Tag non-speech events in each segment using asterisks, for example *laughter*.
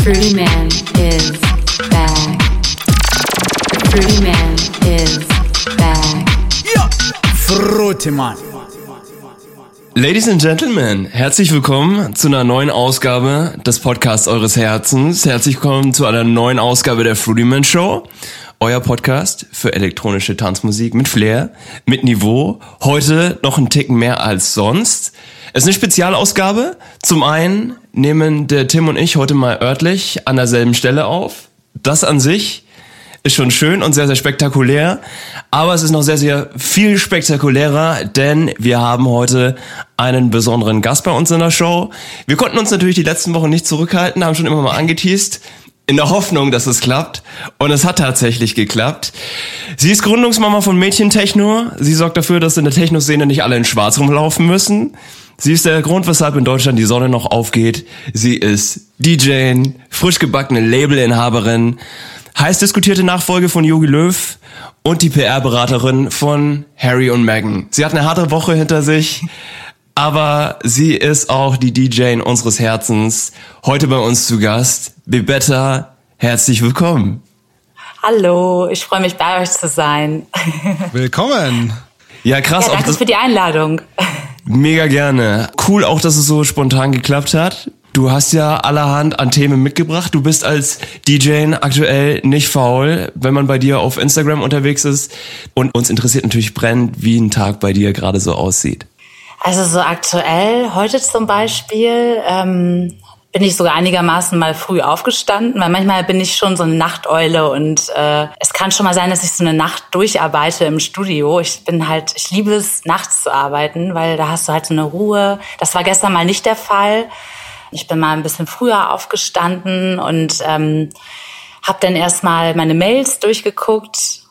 Fruity Man is back. The Fruity Man is back. Fruity Man. Ladies and Gentlemen, herzlich willkommen zu einer neuen Ausgabe des Podcasts eures Herzens. Herzlich willkommen zu einer neuen Ausgabe der Fruity Man Show. Euer Podcast für elektronische Tanzmusik mit Flair, mit Niveau. Heute noch ein Ticken mehr als sonst. Es ist eine Spezialausgabe. Zum einen nehmen der Tim und ich heute mal örtlich an derselben Stelle auf. Das an sich ist schon schön und sehr, sehr spektakulär. Aber es ist noch sehr, sehr viel spektakulärer, denn wir haben heute einen besonderen Gast bei uns in der Show. Wir konnten uns natürlich die letzten Wochen nicht zurückhalten, haben schon immer mal angeteased in der Hoffnung, dass es klappt. Und es hat tatsächlich geklappt. Sie ist Gründungsmama von Mädchen Techno. Sie sorgt dafür, dass in der Techno-Szene nicht alle in Schwarz rumlaufen müssen. Sie ist der Grund, weshalb in Deutschland die Sonne noch aufgeht. Sie ist DJ, frisch gebackene Labelinhaberin, heiß diskutierte Nachfolge von Yogi Löw und die PR-Beraterin von Harry und Meghan. Sie hat eine harte Woche hinter sich. Aber sie ist auch die DJ unseres Herzens. Heute bei uns zu Gast. Bebetta, herzlich willkommen. Hallo, ich freue mich bei euch zu sein. *laughs* Willkommen. Ja, krass. Ja, danke auch für die Einladung. Mega gerne. Cool auch, dass es so spontan geklappt hat. Du hast ja allerhand an Themen mitgebracht. Du bist als DJ aktuell nicht faul, wenn man bei dir auf Instagram unterwegs ist. Und uns interessiert natürlich brennend, wie ein Tag bei dir gerade so aussieht. Also so aktuell, heute zum Beispiel, ähm, bin ich sogar einigermaßen mal früh aufgestanden, weil manchmal bin ich schon so eine Nachteule und äh, es kann schon mal sein, dass ich so eine Nacht durcharbeite im Studio. Ich bin halt, ich liebe es, nachts zu arbeiten, weil da hast du halt so eine Ruhe. Das war gestern mal nicht der Fall. Ich bin mal ein bisschen früher aufgestanden und ähm, habe dann erstmal meine Mails durchgeguckt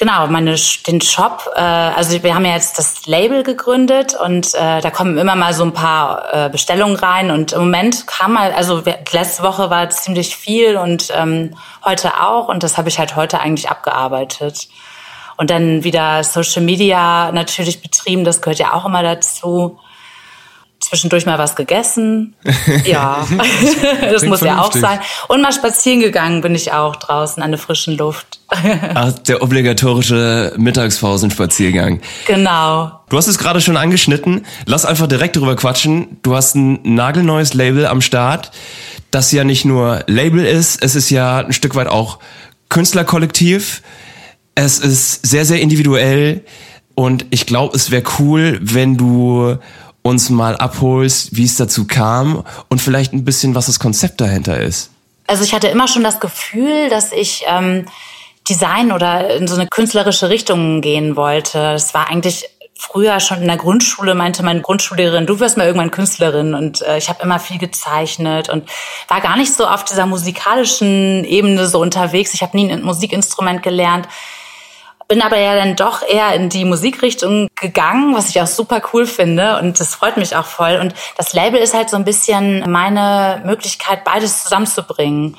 Genau, meine, den Shop, äh, also wir haben ja jetzt das Label gegründet und äh, da kommen immer mal so ein paar äh, Bestellungen rein und im Moment kam mal, also letzte Woche war ziemlich viel und ähm, heute auch und das habe ich halt heute eigentlich abgearbeitet. Und dann wieder Social Media natürlich betrieben, das gehört ja auch immer dazu zwischendurch mal was gegessen. *laughs* Ja, *laughs* das muss ja auch sein. Und mal spazieren gegangen bin ich auch draußen an der frischen Luft. *laughs* Ach, der obligatorische Mittagspausenspaziergang. Genau. Du hast es gerade schon angeschnitten. Lass einfach direkt drüber quatschen. Du hast ein nagelneues Label am Start, das ja nicht nur Label ist, es ist ja ein Stück weit auch Künstlerkollektiv. Es ist sehr, sehr individuell. Und ich glaube, es wäre cool, wenn du uns mal abholst, wie es dazu kam und vielleicht ein bisschen, was das Konzept dahinter ist. Also ich hatte immer schon das Gefühl, dass ich ähm, Design oder in so eine künstlerische Richtung gehen wollte. Das war eigentlich früher schon in der Grundschule meinte meine Grundschullehrerin, du wirst mal irgendwann Künstlerin und äh, ich habe immer viel gezeichnet und war gar nicht so auf dieser musikalischen Ebene so unterwegs. Ich habe nie ein Musikinstrument gelernt bin aber ja dann doch eher in die Musikrichtung gegangen, was ich auch super cool finde und das freut mich auch voll. Und das Label ist halt so ein bisschen meine Möglichkeit, beides zusammenzubringen.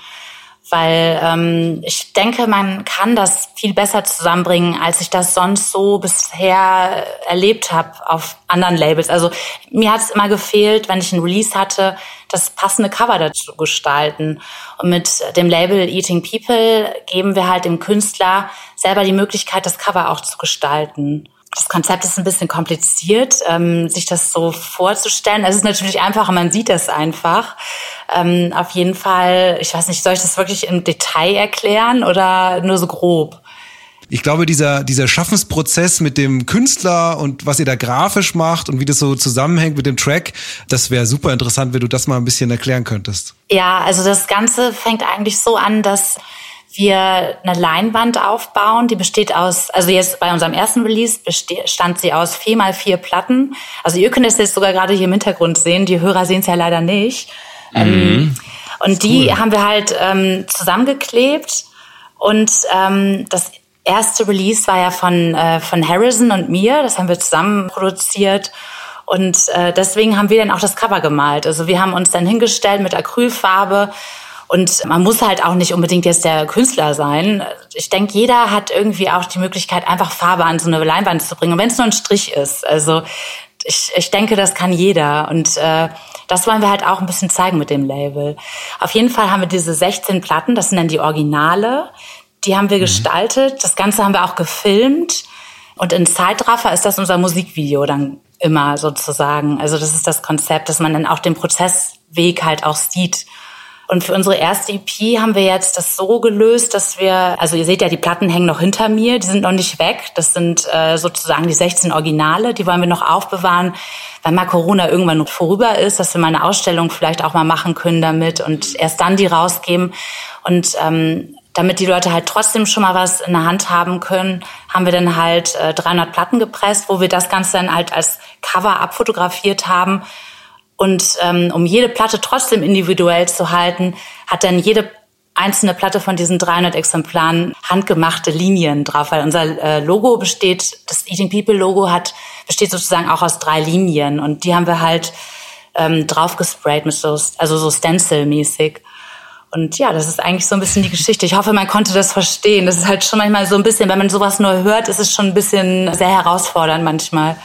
Weil ähm, ich denke, man kann das viel besser zusammenbringen, als ich das sonst so bisher erlebt habe auf anderen Labels. Also mir hat es immer gefehlt, wenn ich ein Release hatte, das passende Cover dazu gestalten. Und mit dem Label Eating People geben wir halt dem Künstler selber die Möglichkeit, das Cover auch zu gestalten. Das Konzept ist ein bisschen kompliziert, ähm, sich das so vorzustellen. Es ist natürlich einfacher, man sieht das einfach. Ähm, auf jeden Fall, ich weiß nicht, soll ich das wirklich im Detail erklären oder nur so grob? ich glaube, dieser, dieser Schaffensprozess mit dem Künstler und was ihr da grafisch macht und wie das so zusammenhängt mit dem Track, das wäre super interessant, wenn du das mal ein bisschen erklären könntest. Ja, also das Ganze fängt eigentlich so an, dass wir eine Leinwand aufbauen, die besteht aus, also jetzt bei unserem ersten Release bestand sie aus vier mal vier Platten. Also ihr könnt es jetzt sogar gerade hier im Hintergrund sehen, die Hörer sehen es ja leider nicht. Mhm. Ähm, und die cool. haben wir halt ähm, zusammengeklebt und ähm, das erste Release war ja von, äh, von Harrison und mir. Das haben wir zusammen produziert. Und äh, deswegen haben wir dann auch das Cover gemalt. Also wir haben uns dann hingestellt mit Acrylfarbe Und man muss halt auch nicht unbedingt jetzt der Künstler sein. Ich denke, jeder hat irgendwie auch die Möglichkeit, einfach Farbe an so eine Leinwand zu bringen, wenn es nur ein Strich ist. Also ich, ich denke, das kann jeder. Und äh, das wollen wir halt auch ein bisschen zeigen mit dem Label. Auf jeden Fall haben wir diese 16 Platten, das sind dann die Originale. Die haben wir mhm. gestaltet. Das Ganze haben wir auch gefilmt. Und in Zeitraffer ist das unser Musikvideo dann immer sozusagen. Also das ist das Konzept, dass man dann auch den Prozessweg halt auch sieht. Und für unsere erste EP haben wir jetzt das so gelöst, dass wir, also ihr seht ja, die Platten hängen noch hinter mir, die sind noch nicht weg. Das sind äh, sozusagen die 16 Originale, die wollen wir noch aufbewahren, weil mal Corona irgendwann vorüber ist, dass wir mal eine Ausstellung vielleicht auch mal machen können damit und erst dann die rausgeben. Und ähm, damit die Leute halt trotzdem schon mal was in der Hand haben können, haben wir dann halt äh, 300 Platten gepresst, wo wir das Ganze dann halt als Cover abfotografiert haben und ähm, um jede Platte trotzdem individuell zu halten, hat dann jede einzelne Platte von diesen 300 Exemplaren handgemachte Linien drauf, weil unser äh, Logo besteht, das Eating People Logo hat, besteht sozusagen auch aus drei Linien und die haben wir halt ähm, drauf gesprayt mit so, also so Stencil-mäßig. Und ja, das ist eigentlich so ein bisschen die Geschichte. Ich hoffe, man konnte das verstehen. Das ist halt schon manchmal so ein bisschen, wenn man sowas nur hört, ist es schon ein bisschen sehr herausfordernd manchmal.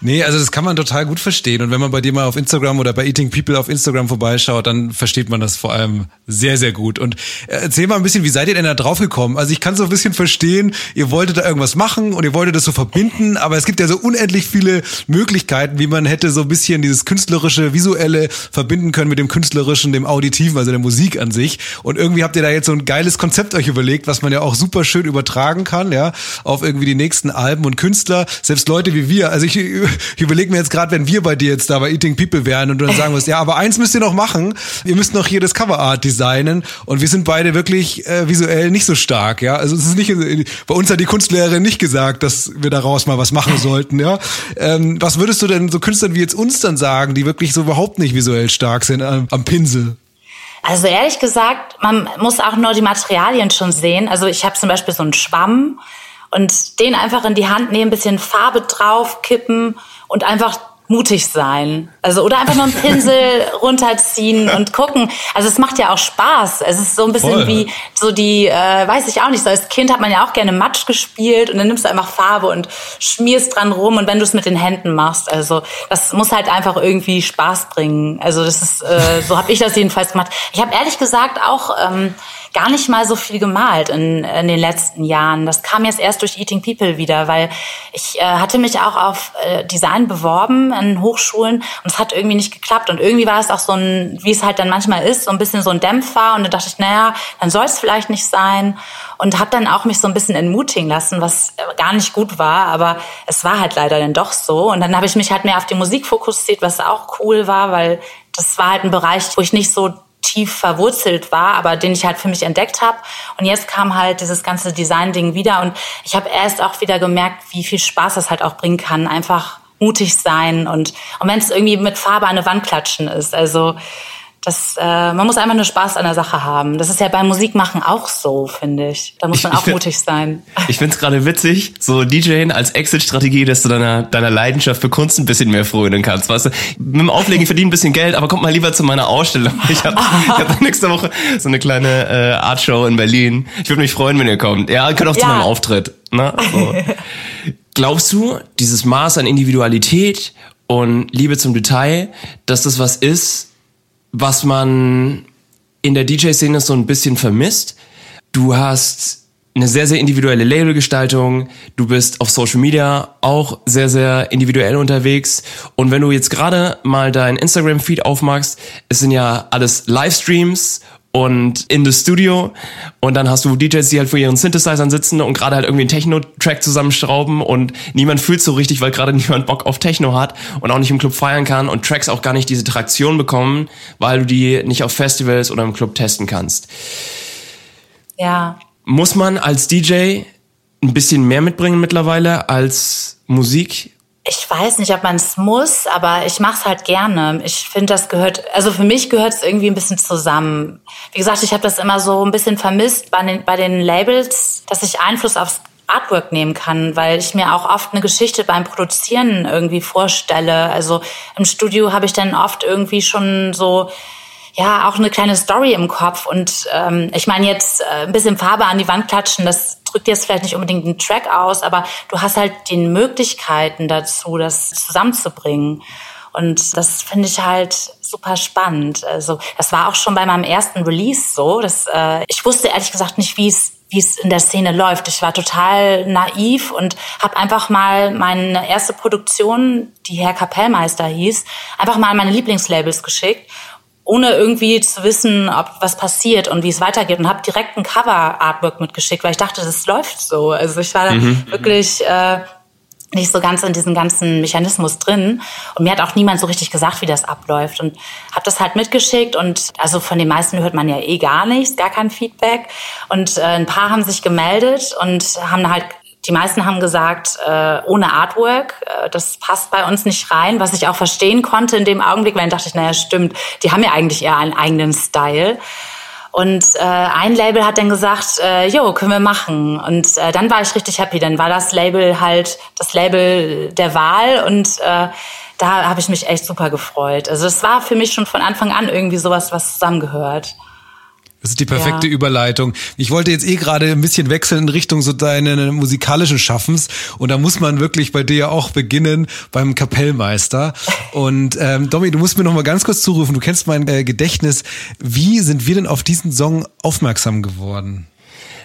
Nee, also das kann man total gut verstehen. Und wenn man bei dir mal auf Instagram oder bei Eating People auf Instagram vorbeischaut, dann versteht man das vor allem sehr, sehr gut. Und äh, erzähl mal ein bisschen, wie seid ihr denn da drauf gekommen? Also ich kann so ein bisschen verstehen, ihr wolltet da irgendwas machen und ihr wolltet das so verbinden, aber es gibt ja so unendlich viele Möglichkeiten, wie man hätte so ein bisschen dieses künstlerische, visuelle verbinden können mit dem künstlerischen, dem auditiven, also der Musik an sich. Und irgendwie habt ihr da jetzt so ein geiles Konzept euch überlegt, was man ja auch super schön übertragen kann, ja, auf irgendwie die nächsten Alben und Künstler, selbst Leute wie wir. Also ich ich überlege mir jetzt gerade, wenn wir bei dir jetzt da bei Eating People wären und du dann sagen wirst, ja, aber eins müsst ihr noch machen, ihr müsst noch hier das Coverart designen und wir sind beide wirklich äh, visuell nicht so stark, ja. Also es ist nicht, bei uns hat die Kunstlehrerin nicht gesagt, dass wir daraus mal was machen sollten, ja. Ähm, was würdest du denn so Künstlern wie jetzt uns dann sagen, die wirklich so überhaupt nicht visuell stark sind am, am Pinsel? Also ehrlich gesagt, man muss auch nur die Materialien schon sehen. Also ich habe zum Beispiel so einen Schwamm und den einfach in die Hand nehmen, bisschen Farbe drauf kippen und einfach mutig sein. Also oder einfach nur einen Pinsel *laughs* runterziehen und gucken. Also es macht ja auch Spaß. Es ist so ein bisschen Voll. wie so die, äh, weiß ich auch nicht, so als Kind hat man ja auch gerne Matsch gespielt und dann nimmst du einfach Farbe und schmierst dran rum und wenn du es mit den Händen machst, also das muss halt einfach irgendwie Spaß bringen. Also das ist, äh, so habe ich das jedenfalls gemacht. Ich habe ehrlich gesagt auch ähm, gar nicht mal so viel gemalt in, in den letzten Jahren. Das kam jetzt erst durch Eating People wieder, weil ich äh, hatte mich auch auf äh, Design beworben an Hochschulen und es hat irgendwie nicht geklappt. Und irgendwie war es auch so ein, wie es halt dann manchmal ist, so ein bisschen so ein Dämpfer. Und da dachte ich, naja, dann soll es vielleicht nicht sein. Und habe dann auch mich so ein bisschen entmutigen lassen, was gar nicht gut war. Aber es war halt leider dann doch so. Und dann habe ich mich halt mehr auf die Musik fokussiert, was auch cool war, weil das war halt ein Bereich, wo ich nicht so tief verwurzelt war, aber den ich halt für mich entdeckt habe. Und jetzt kam halt dieses ganze Design-Ding wieder und ich habe erst auch wieder gemerkt, wie viel Spaß das halt auch bringen kann. Einfach mutig sein und, und wenn es irgendwie mit Farbe an eine Wand klatschen ist. Also das, äh, man muss einfach nur Spaß an der Sache haben. Das ist ja beim Musikmachen auch so, finde ich. Da muss man ich, auch mutig sein. Ich finde es gerade witzig, so DJing als Exit-Strategie, dass du deiner, deiner Leidenschaft für Kunst ein bisschen mehr frönen kannst. Weißt du, mit dem Auflegen verdienen ein bisschen Geld, aber kommt mal lieber zu meiner Ausstellung. Ich habe hab nächste Woche so eine kleine äh, Artshow in Berlin. Ich würde mich freuen, wenn ihr kommt. Ja, ihr könnt auch ja. zu meinem Auftritt. Ne? So. Glaubst du, dieses Maß an Individualität und Liebe zum Detail, dass das was ist, was man in der DJ-Szene so ein bisschen vermisst. Du hast eine sehr, sehr individuelle Labelgestaltung. Du bist auf Social Media auch sehr, sehr individuell unterwegs. Und wenn du jetzt gerade mal dein Instagram-Feed aufmachst, es sind ja alles Livestreams und in das Studio und dann hast du DJs, die halt vor ihren Synthesizern sitzen und gerade halt irgendwie einen Techno-Track zusammenschrauben und niemand fühlt so richtig, weil gerade *laughs* niemand Bock auf Techno hat und auch nicht im Club feiern kann und Tracks auch gar nicht diese Traktion bekommen, weil du die nicht auf Festivals oder im Club testen kannst. Ja. Muss man als DJ ein bisschen mehr mitbringen mittlerweile als Musik ich weiß nicht, ob man es muss, aber ich mache es halt gerne. Ich finde, das gehört, also für mich gehört es irgendwie ein bisschen zusammen. Wie gesagt, ich habe das immer so ein bisschen vermisst bei den, bei den Labels, dass ich Einfluss aufs Artwork nehmen kann, weil ich mir auch oft eine Geschichte beim Produzieren irgendwie vorstelle. Also im Studio habe ich dann oft irgendwie schon so ja auch eine kleine Story im Kopf. Und ähm, ich meine jetzt äh, ein bisschen Farbe an die Wand klatschen, das drückt jetzt vielleicht nicht unbedingt einen Track aus, aber du hast halt die Möglichkeiten dazu, das zusammenzubringen. Und das finde ich halt super spannend. Also das war auch schon bei meinem ersten Release so. Dass, äh, ich wusste ehrlich gesagt nicht, wie es wie es in der Szene läuft. Ich war total naiv und habe einfach mal meine erste Produktion, die Herr Kapellmeister hieß, einfach mal an meine Lieblingslabels geschickt ohne irgendwie zu wissen, ob was passiert und wie es weitergeht und habe direkt ein Cover-Artwork mitgeschickt, weil ich dachte, das läuft so. Also ich war mhm. wirklich äh, nicht so ganz in diesem ganzen Mechanismus drin und mir hat auch niemand so richtig gesagt, wie das abläuft und habe das halt mitgeschickt und also von den meisten hört man ja eh gar nichts, gar kein Feedback und äh, ein paar haben sich gemeldet und haben halt die meisten haben gesagt, äh, ohne Artwork, äh, das passt bei uns nicht rein, was ich auch verstehen konnte in dem Augenblick, weil dann dachte ich, naja, stimmt, die haben ja eigentlich eher einen eigenen Style. Und äh, ein Label hat dann gesagt, äh, jo, können wir machen. Und äh, dann war ich richtig happy. Dann war das Label halt das Label der Wahl und äh, da habe ich mich echt super gefreut. Also es war für mich schon von Anfang an irgendwie sowas, was zusammengehört. Das ist die perfekte ja. Überleitung. Ich wollte jetzt eh gerade ein bisschen wechseln in Richtung so deinen musikalischen Schaffens und da muss man wirklich bei dir auch beginnen beim Kapellmeister. Und ähm, Domi, du musst mir noch mal ganz kurz zurufen. Du kennst mein äh, Gedächtnis. Wie sind wir denn auf diesen Song aufmerksam geworden?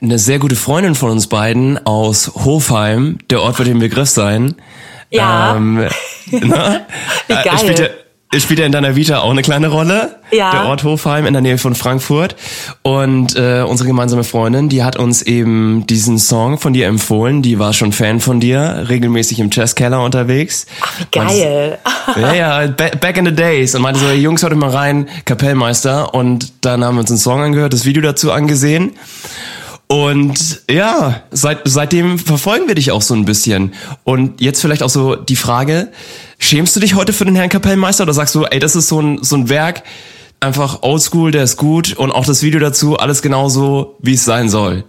Eine sehr gute Freundin von uns beiden aus Hofheim, der Ort wird im Begriff sein. Ja. Ähm, *laughs* ne? Wie geil. Spielte, spielt er in deiner Vita auch eine kleine Rolle. Ja. Der Ort Hofheim in der Nähe von Frankfurt. Und äh, unsere gemeinsame Freundin, die hat uns eben diesen Song von dir empfohlen. Die war schon Fan von dir, regelmäßig im Jazzkeller unterwegs. Ach, geil. Und, *laughs* ja, ja, back in the days. Und meinte so, Jungs, hört mal rein, Kapellmeister. Und dann haben wir uns einen Song angehört, das Video dazu angesehen. Und ja, seit, seitdem verfolgen wir dich auch so ein bisschen. Und jetzt vielleicht auch so die Frage, schämst du dich heute für den Herrn Kapellmeister oder sagst du, ey, das ist so ein, so ein Werk, einfach oldschool, der ist gut und auch das Video dazu, alles genauso, wie es sein soll?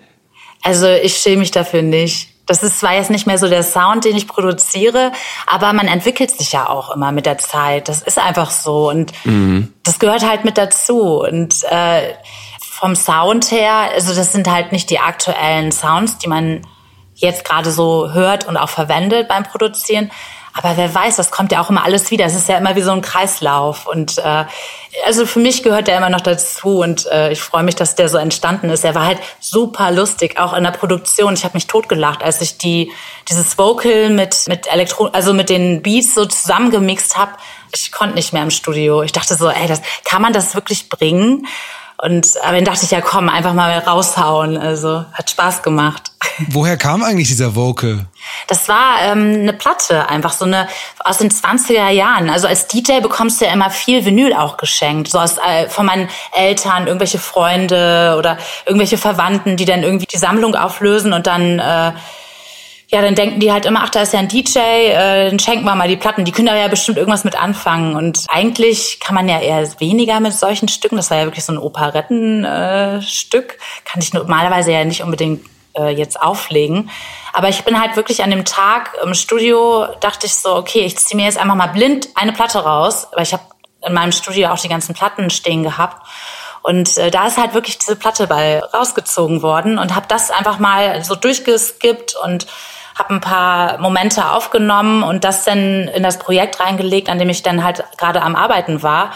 Also ich schäme mich dafür nicht. Das ist zwar jetzt nicht mehr so der Sound, den ich produziere, aber man entwickelt sich ja auch immer mit der Zeit. Das ist einfach so und mhm. das gehört halt mit dazu. Und äh, vom Sound her, also das sind halt nicht die aktuellen Sounds, die man jetzt gerade so hört und auch verwendet beim Produzieren. Aber wer weiß, das kommt ja auch immer alles wieder. Es ist ja immer wie so ein Kreislauf. Und äh, also für mich gehört der immer noch dazu. Und äh, ich freue mich, dass der so entstanden ist. Er war halt super lustig, auch in der Produktion. Ich habe mich totgelacht, als ich die dieses Vocal mit mit Elektro, also mit den Beats so zusammengemixt habe. Ich konnte nicht mehr im Studio. Ich dachte so, ey, das kann man das wirklich bringen? Und aber dann dachte ich ja, komm, einfach mal raushauen. Also hat Spaß gemacht. *laughs* Woher kam eigentlich dieser Vocal? Das war ähm, eine Platte, einfach so eine aus den 20er Jahren. Also als DJ bekommst du ja immer viel Vinyl auch geschenkt. So aus, äh, von meinen Eltern, irgendwelche Freunde oder irgendwelche Verwandten, die dann irgendwie die Sammlung auflösen und dann äh, ja, dann denken die halt immer, ach, da ist ja ein DJ, äh, dann schenken wir mal die Platten. Die können da ja bestimmt irgendwas mit anfangen. Und eigentlich kann man ja eher weniger mit solchen Stücken. Das war ja wirklich so ein Operettenstück. Äh, kann ich normalerweise ja nicht unbedingt äh, jetzt auflegen. Aber ich bin halt wirklich an dem Tag im Studio, dachte ich so, okay, ich ziehe mir jetzt einfach mal blind eine Platte raus, weil ich habe in meinem Studio auch die ganzen Platten stehen gehabt. Und äh, da ist halt wirklich diese Platte bei rausgezogen worden und habe das einfach mal so durchgeskippt und habe ein paar Momente aufgenommen und das dann in das Projekt reingelegt, an dem ich dann halt gerade am Arbeiten war.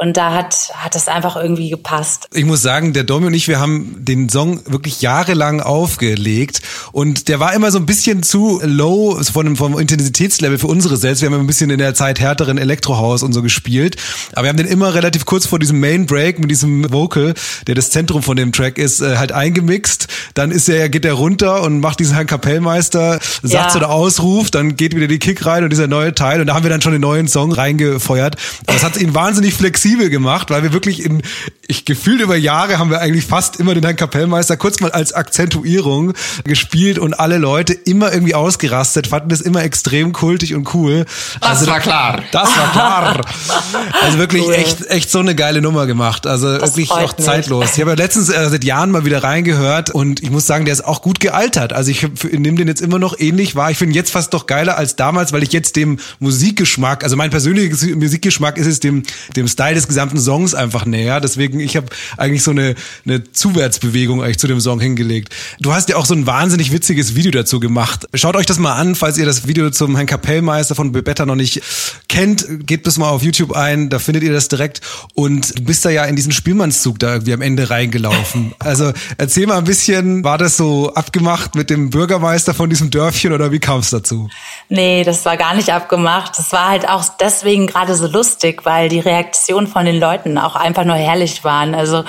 Und da hat, hat es einfach irgendwie gepasst. Ich muss sagen, der Domi und ich, wir haben den Song wirklich jahrelang aufgelegt und der war immer so ein bisschen zu low von dem, vom Intensitätslevel für unsere selbst. Wir haben ein bisschen in der Zeit härteren Elektrohaus und so gespielt. Aber wir haben den immer relativ kurz vor diesem Main Break mit diesem Vocal, der das Zentrum von dem Track ist, äh, halt eingemixt. Dann ist er, geht er runter und macht diesen Herrn Kapellmeister, sagt ja. so der Ausruf, dann geht wieder die Kick rein und dieser neue Teil und da haben wir dann schon den neuen Song reingefeuert. Aber es hat ihn wahnsinnig flexibel flexibel gemacht, weil wir wirklich in, ich gefühlt über Jahre haben wir eigentlich fast immer den Herrn Kapellmeister kurz mal als Akzentuierung gespielt und alle Leute immer irgendwie ausgerastet, fanden das immer extrem kultig und cool. Das also, war klar. Das war klar. *laughs* also wirklich cool. echt, echt so eine geile Nummer gemacht. Also das wirklich auch zeitlos. Ich habe ja letztens äh, seit Jahren mal wieder reingehört und ich muss sagen, der ist auch gut gealtert. Also ich nehme den jetzt immer noch ähnlich wahr. Ich finde jetzt fast doch geiler als damals, weil ich jetzt dem Musikgeschmack, also mein persönlicher Musikgeschmack ist es dem, dem Style des gesamten Songs einfach näher. Deswegen, ich habe eigentlich so eine, eine Zuwärtsbewegung eigentlich zu dem Song hingelegt. Du hast ja auch so ein wahnsinnig witziges Video dazu gemacht. Schaut euch das mal an, falls ihr das Video zum Herrn Kapellmeister von Bebetta noch nicht kennt. Gebt es mal auf YouTube ein, da findet ihr das direkt. Und du bist da ja in diesen Spielmannszug da irgendwie am Ende reingelaufen. *laughs* Also erzähl mal ein bisschen, war das so abgemacht mit dem Bürgermeister von diesem Dörfchen oder wie kam es dazu? Nee, das war gar nicht abgemacht. Das war halt auch deswegen gerade so lustig, weil die Reaktionen von den Leuten auch einfach nur herrlich waren. Also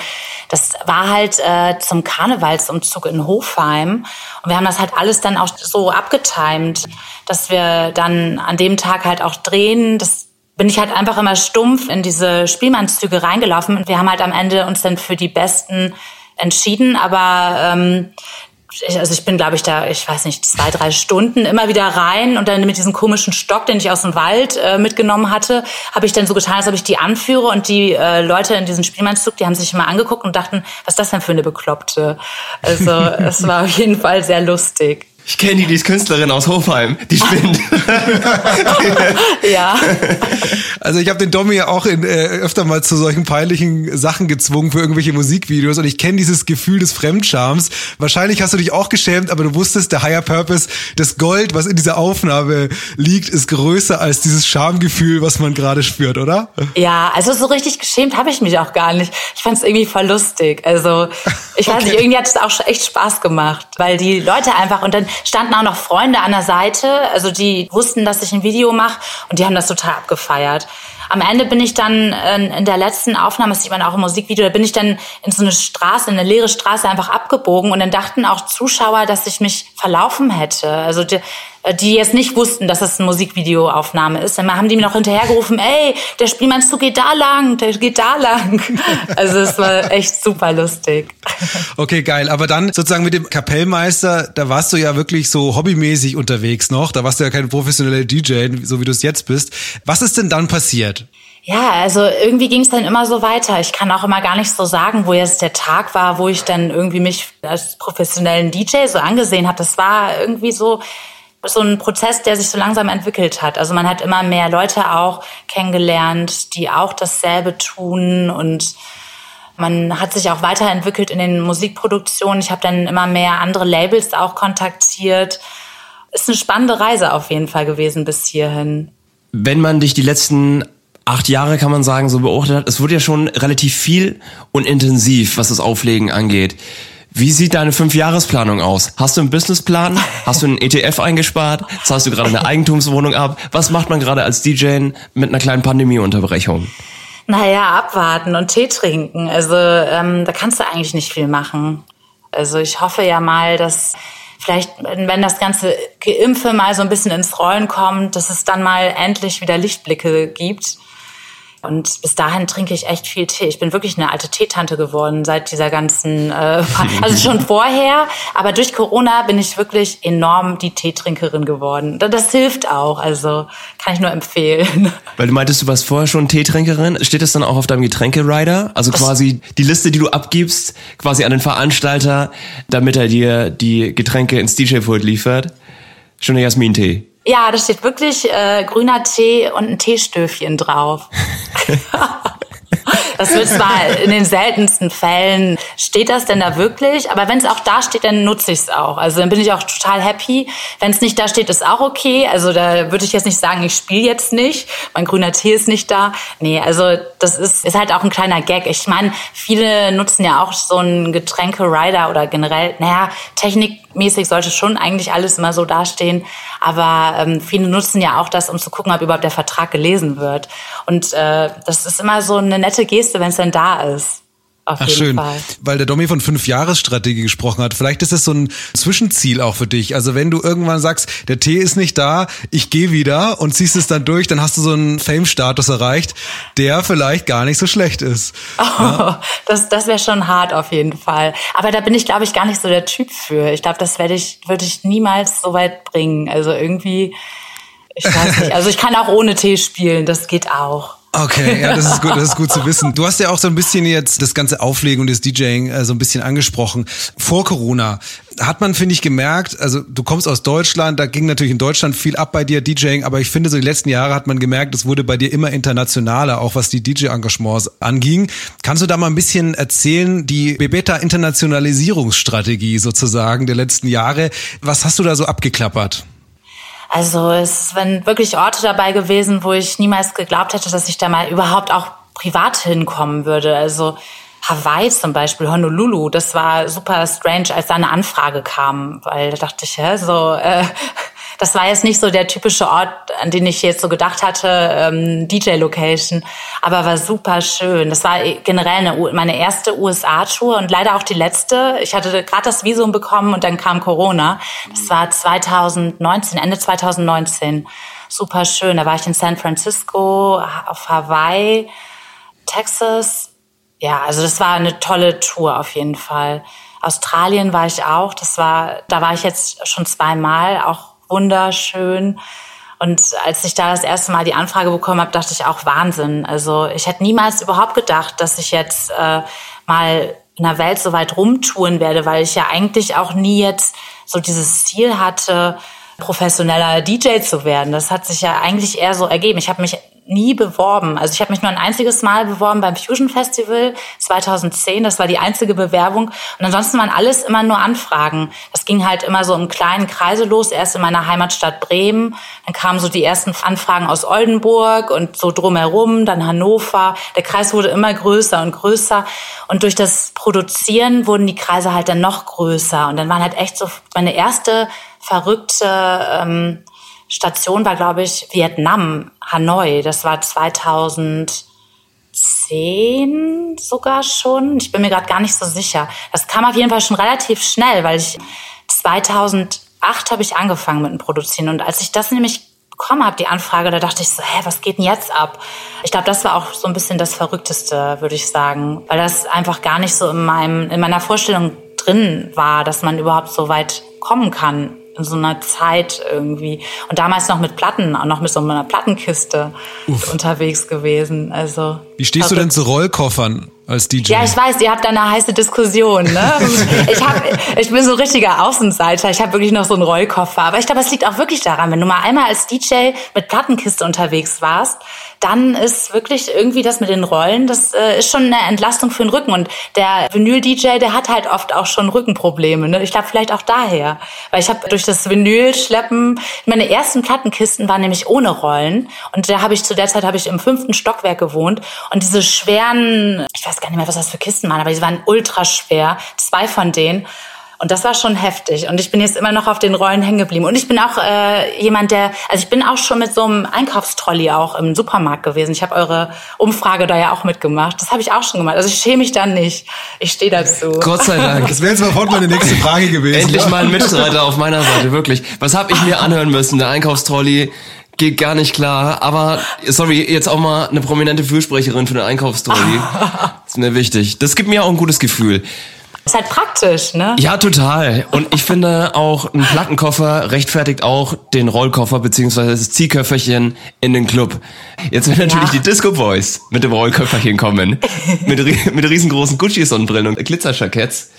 das war halt äh, zum Karnevalsumzug in Hofheim. Und wir haben das halt alles dann auch so abgetimt, dass wir dann an dem Tag halt auch drehen. Das bin ich halt einfach immer stumpf in diese Spielmannszüge reingelaufen. Und wir haben halt am Ende uns dann für die besten entschieden. Aber ähm, ich, also ich bin, glaube ich, da, ich weiß nicht, zwei, drei Stunden immer wieder rein und dann mit diesem komischen Stock, den ich aus dem Wald äh, mitgenommen hatte, habe ich dann so getan, als ob ich die anführe und die äh, Leute in diesem Spielmannszug, die haben sich immer angeguckt und dachten, was ist das denn für eine Bekloppte? Also es war auf jeden Fall sehr lustig. Ich kenne die, die ist Künstlerin aus Hofheim. Die spinnt. *laughs* ja. Also ich habe den Domi ja auch in, äh, öfter mal zu solchen peinlichen Sachen gezwungen für irgendwelche Musikvideos und ich kenne dieses Gefühl des Fremdschams. Wahrscheinlich hast du dich auch geschämt, aber du wusstest, der Higher Purpose, das Gold, was in dieser Aufnahme liegt, ist größer als dieses Schamgefühl, was man gerade spürt, oder? Ja, also so richtig geschämt habe ich mich auch gar nicht. Ich fand es irgendwie voll lustig. Also ich weiß nicht, irgendwie hat es auch echt Spaß gemacht, weil die Leute einfach und dann standen auch noch Freunde an der Seite, also die wussten, dass ich ein Video mache und die haben das total abgefeiert. Am Ende bin ich dann in der letzten Aufnahme, das sieht man auch im Musikvideo, da bin ich dann in so eine Straße, in eine leere Straße einfach abgebogen und dann dachten auch Zuschauer, dass ich mich verlaufen hätte. Also die, die jetzt nicht wussten, dass das eine Musikvideoaufnahme ist. Dann haben die mir noch hinterhergerufen, ey, der Spielmannszug geht da lang, der geht da lang. *laughs* Also es war echt super lustig. Okay, geil. Aber dann sozusagen mit dem Kapellmeister, da warst du ja wirklich so hobbymäßig unterwegs noch. Da warst du ja kein professioneller DJ, so wie du es jetzt bist. Was ist denn dann passiert? Ja, also irgendwie ging es dann immer so weiter. Ich kann auch immer gar nicht so sagen, wo jetzt der Tag war, wo ich dann irgendwie mich als professionellen DJ so angesehen habe. Das war irgendwie so so ein Prozess, der sich so langsam entwickelt hat. Also man hat immer mehr Leute auch kennengelernt, die auch dasselbe tun und man hat sich auch weiterentwickelt in den Musikproduktionen. Ich habe dann immer mehr andere Labels auch kontaktiert. Ist eine spannende Reise auf jeden Fall gewesen bis hierhin. Wenn man dich die letzten acht Jahre, kann man sagen, so beobachtet hat, es wurde ja schon relativ viel und intensiv, was das Auflegen angeht. Wie sieht deine Fünfjahresplanung aus? Hast du einen Businessplan? Hast du einen ETF eingespart? Zahlst du gerade eine Eigentumswohnung ab? Was macht man gerade als DJ mit einer kleinen Pandemieunterbrechung? Naja, abwarten und Tee trinken. Also ähm, da kannst du eigentlich nicht viel machen. Also ich hoffe ja mal, dass vielleicht, wenn das ganze Geimpfe mal so ein bisschen ins Rollen kommt, dass es dann mal endlich wieder Lichtblicke gibt und bis dahin trinke ich echt viel Tee. Ich bin wirklich eine alte Teetante geworden seit dieser ganzen, äh, *laughs* also schon vorher, aber durch Corona bin ich wirklich enorm die Teetrinkerin geworden. Das hilft auch, also kann ich nur empfehlen. *laughs* Weil du meintest, du warst vorher schon Teetrinkerin. Steht das dann auch auf deinem Getränkerider? Also quasi die Liste, die du abgibst, quasi an den Veranstalter, damit er dir die Getränke ins DJ-Pult liefert? Schon der Jasmin-Tee. Ja, da steht wirklich äh, grüner Tee und ein Teestöfchen drauf. *laughs* *laughs* Das wird zwar in den seltensten Fällen, steht das denn da wirklich, aber wenn es auch da steht, dann nutze ich es auch. Also dann bin ich auch total happy. Wenn es nicht da steht, ist auch okay. Also da würde ich jetzt nicht sagen, ich spiele jetzt nicht, mein grüner Tee ist nicht da. Nee, also das ist, ist halt auch ein kleiner Gag. Ich meine, viele nutzen ja auch so einen Getränke-Rider oder generell, naja, technikmäßig sollte schon eigentlich alles immer so dastehen, aber ähm, viele nutzen ja auch das, um zu gucken, ob überhaupt der Vertrag gelesen wird. Und äh, das ist immer so eine nette Geste, wenn es dann da ist. Auf Ach jeden schön, Fall. weil der Domi von Fünf-Jahres-Strategie gesprochen hat. Vielleicht ist das so ein Zwischenziel auch für dich. Also wenn du irgendwann sagst, der Tee ist nicht da, ich gehe wieder und ziehst es dann durch, dann hast du so einen Fame-Status erreicht, der vielleicht gar nicht so schlecht ist. *laughs* Oh, ja? Das, das wäre schon hart auf jeden Fall. Aber da bin ich, glaube ich, gar nicht so der Typ für. Ich glaube, das werde ich, würde ich niemals so weit bringen. Also irgendwie, ich weiß nicht. Also ich kann auch ohne Tee spielen, das geht auch. Okay, ja, das ist gut, das ist gut zu wissen. Du hast ja auch so ein bisschen jetzt das ganze Auflegen und das DJing äh, so ein bisschen angesprochen. Vor Corona hat man, finde ich, gemerkt, also du kommst aus Deutschland, da ging natürlich in Deutschland viel ab bei dir, DJing, aber ich finde, so die letzten Jahre hat man gemerkt, es wurde bei dir immer internationaler, auch was die DJ-Engagements anging. Kannst du da mal ein bisschen erzählen, die Bebeta-Internationalisierungsstrategie sozusagen der letzten Jahre, was hast du da so abgeklappert? Also es waren wirklich Orte dabei gewesen, wo ich niemals geglaubt hätte, dass ich da mal überhaupt auch privat hinkommen würde. Also Hawaii zum Beispiel, Honolulu, das war super strange, als da eine Anfrage kam, weil da dachte ich, hä, so, äh, das war jetzt nicht so der typische Ort, an den ich jetzt so gedacht hatte, ähm, DJ-Location, aber war super schön. Das war generell eine, meine erste USA-Tour und leider auch die letzte. Ich hatte gerade das Visum bekommen und dann kam Corona. Das war 2019, Ende 2019. Super schön. Da war ich in San Francisco, auf Hawaii, Texas. Ja, also das war eine tolle Tour auf jeden Fall. Australien war ich auch. Das war, da war ich jetzt schon zweimal, auch wunderschön. Und als ich da das erste Mal die Anfrage bekommen habe, dachte ich auch Wahnsinn. Also ich hätte niemals überhaupt gedacht, dass ich jetzt äh, mal in der Welt so weit rumtouren werde, weil ich ja eigentlich auch nie jetzt so dieses Ziel hatte, professioneller DJ zu werden. Das hat sich ja eigentlich eher so ergeben. Ich habe mich nie beworben. Also ich habe mich nur ein einziges Mal beworben beim Fusion Festival 2010. Das war die einzige Bewerbung. Und ansonsten waren alles immer nur Anfragen. Das ging halt immer so im kleinen Kreise los. Erst in meiner Heimatstadt Bremen. Dann kamen so die ersten Anfragen aus Oldenburg und so drumherum. Dann Hannover. Der Kreis wurde immer größer und größer. Und durch das Produzieren wurden die Kreise halt dann noch größer. Und dann waren halt echt so meine erste verrückte ähm, Station war, glaube ich, Vietnam, Hanoi. Das war 2010 sogar schon. Ich bin mir gerade gar nicht so sicher. Das kam auf jeden Fall schon relativ schnell, weil ich 2008 habe ich angefangen mit dem Produzieren. Und als ich das nämlich bekommen habe, die Anfrage, da dachte ich so, hä, was geht denn jetzt ab? Ich glaube, das war auch so ein bisschen das Verrückteste, würde ich sagen, weil das einfach gar nicht so in meinem, in meiner Vorstellung drin war, dass man überhaupt so weit kommen kann in so einer Zeit irgendwie. Und damals noch mit Platten, auch noch mit so einer Plattenkiste Uff. unterwegs gewesen. Also. Wie stehst du denn zu Rollkoffern? Als DJ. Ja, ich weiß, ihr habt da eine heiße Diskussion. Ne? *laughs* ich, hab, ich bin so ein richtiger Außenseiter. Ich habe wirklich noch so einen Rollkoffer. Aber ich glaube, es liegt auch wirklich daran, wenn du mal einmal als DJ mit Plattenkiste unterwegs warst, dann ist wirklich irgendwie das mit den Rollen, das äh, ist schon eine Entlastung für den Rücken. Und der Vinyl-DJ, der hat halt oft auch schon Rückenprobleme. Ne? Ich glaube, vielleicht auch daher. Weil ich habe durch das Vinyl-Schleppen, meine ersten Plattenkisten waren nämlich ohne Rollen. Und da habe ich zu der Zeit habe ich im fünften Stockwerk gewohnt. Und diese schweren, ich weiß gar nicht mehr, was das für Kisten waren, aber sie waren ultra schwer. Zwei von denen. Und das war schon heftig. Und ich bin jetzt immer noch auf den Rollen hängen geblieben. Und ich bin auch äh, jemand, der, also ich bin auch schon mit so einem Einkaufstrolli auch im Supermarkt gewesen. Ich habe eure Umfrage da ja auch mitgemacht. Das habe ich auch schon gemacht. Also ich schäme mich dann nicht. Ich stehe dazu. Gott sei Dank. Das wäre jetzt sofort meine nächste Frage gewesen. Endlich mal ein Mitstreiter auf meiner Seite, wirklich. Was habe ich mir anhören müssen? Der Einkaufstrolli geht gar nicht klar. Aber sorry, jetzt auch mal eine prominente Fürsprecherin für den Einkaufstrolli. *laughs* ist mir wichtig. Das gibt mir auch ein gutes Gefühl. Ist halt praktisch, ne? Ja, total. Und ich finde auch, ein Plattenkoffer rechtfertigt auch den Rollkoffer beziehungsweise das Ziehköfferchen in den Club. Jetzt werden natürlich die Disco Boys mit dem Rollköfferchen kommen. mit, mit riesengroßen Gucci-Sonnenbrillen und Glitzerjacketts.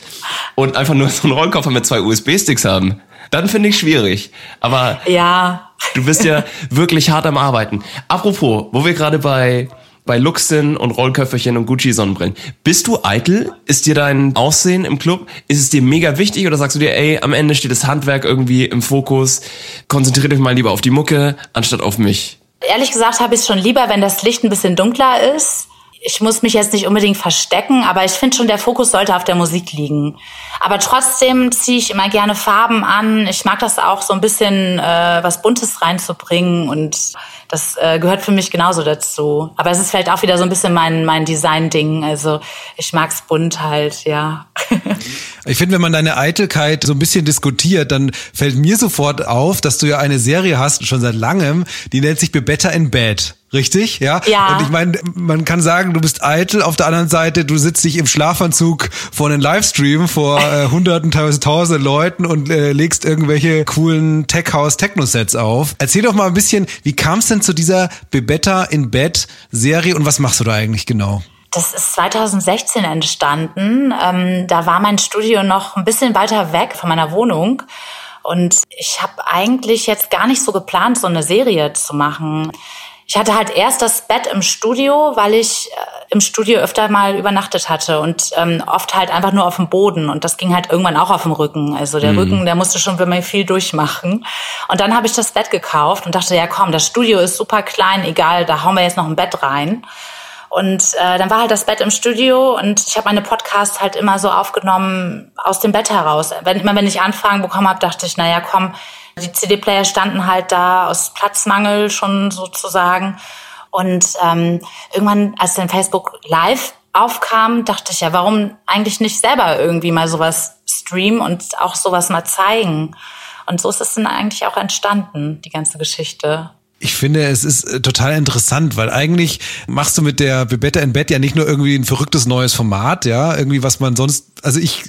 Und einfach nur so einen Rollkoffer mit zwei USB-Sticks haben. Dann finde ich schwierig. Aber ja. du bist ja *laughs* wirklich hart am Arbeiten. Apropos, wo wir gerade bei bei Luxin und Rollköfferchen und Gucci-Sonnenbrillen. Bist du eitel? Ist dir dein Aussehen im Club, ist es dir mega wichtig oder sagst du dir, ey, am Ende steht das Handwerk irgendwie im Fokus, konzentrier dich mal lieber auf die Mucke, anstatt auf mich? Ehrlich gesagt habe ich es schon lieber, wenn das Licht ein bisschen dunkler ist. Ich muss mich jetzt nicht unbedingt verstecken, aber ich finde schon, der Fokus sollte auf der Musik liegen. Aber trotzdem ziehe ich immer gerne Farben an. Ich mag das auch so ein bisschen äh, was Buntes reinzubringen und das äh, gehört für mich genauso dazu. Aber es ist vielleicht auch wieder so ein bisschen mein, mein Design-Ding. Also ich mag's bunt halt, ja. *laughs* Ich finde, wenn man deine Eitelkeit so ein bisschen diskutiert, dann fällt mir sofort auf, dass du ja eine Serie hast, schon seit langem, die nennt sich Be Better in Bed. Richtig, ja? Ja. Und ich meine, man kann sagen, du bist eitel. Auf der anderen Seite, du sitzt dich im Schlafanzug vor einem Livestream vor *laughs* äh, hunderten, teilweise tausenden Leuten und äh, legst irgendwelche coolen Tech-House-Techno-Sets auf. Erzähl doch mal ein bisschen, wie kam es denn zu dieser Be Better in Bed Serie und was machst du da eigentlich genau? Das ist 2016 entstanden. Ähm, da war mein Studio noch ein bisschen weiter weg von meiner Wohnung. Und ich habe eigentlich jetzt gar nicht so geplant, so eine Serie zu machen. Ich hatte halt erst das Bett im Studio, weil ich äh, im Studio öfter mal übernachtet hatte und ähm, oft halt einfach nur auf dem Boden und das ging halt irgendwann auch auf dem Rücken. Also der mhm. Rücken, der musste schon wirklich viel durchmachen. Und dann habe ich das Bett gekauft und dachte, ja komm, das Studio ist super klein, egal, da hauen wir jetzt noch ein Bett rein. Und äh, dann war halt das Bett im Studio und ich habe meine Podcasts halt immer so aufgenommen aus dem Bett heraus. Wenn, immer wenn ich Anfragen bekommen habe, dachte ich, naja, komm, die CD-Player standen halt da aus Platzmangel schon sozusagen. Und ähm, irgendwann, als dann Facebook Live aufkam, dachte ich ja, warum eigentlich nicht selber irgendwie mal sowas streamen und auch sowas mal zeigen? Und so ist es dann eigentlich auch entstanden, die ganze Geschichte. Ich finde, es ist äh, total interessant, weil eigentlich machst du mit der Bebetta in Bed ja nicht nur irgendwie ein verrücktes neues Format, ja, irgendwie was man sonst, also ich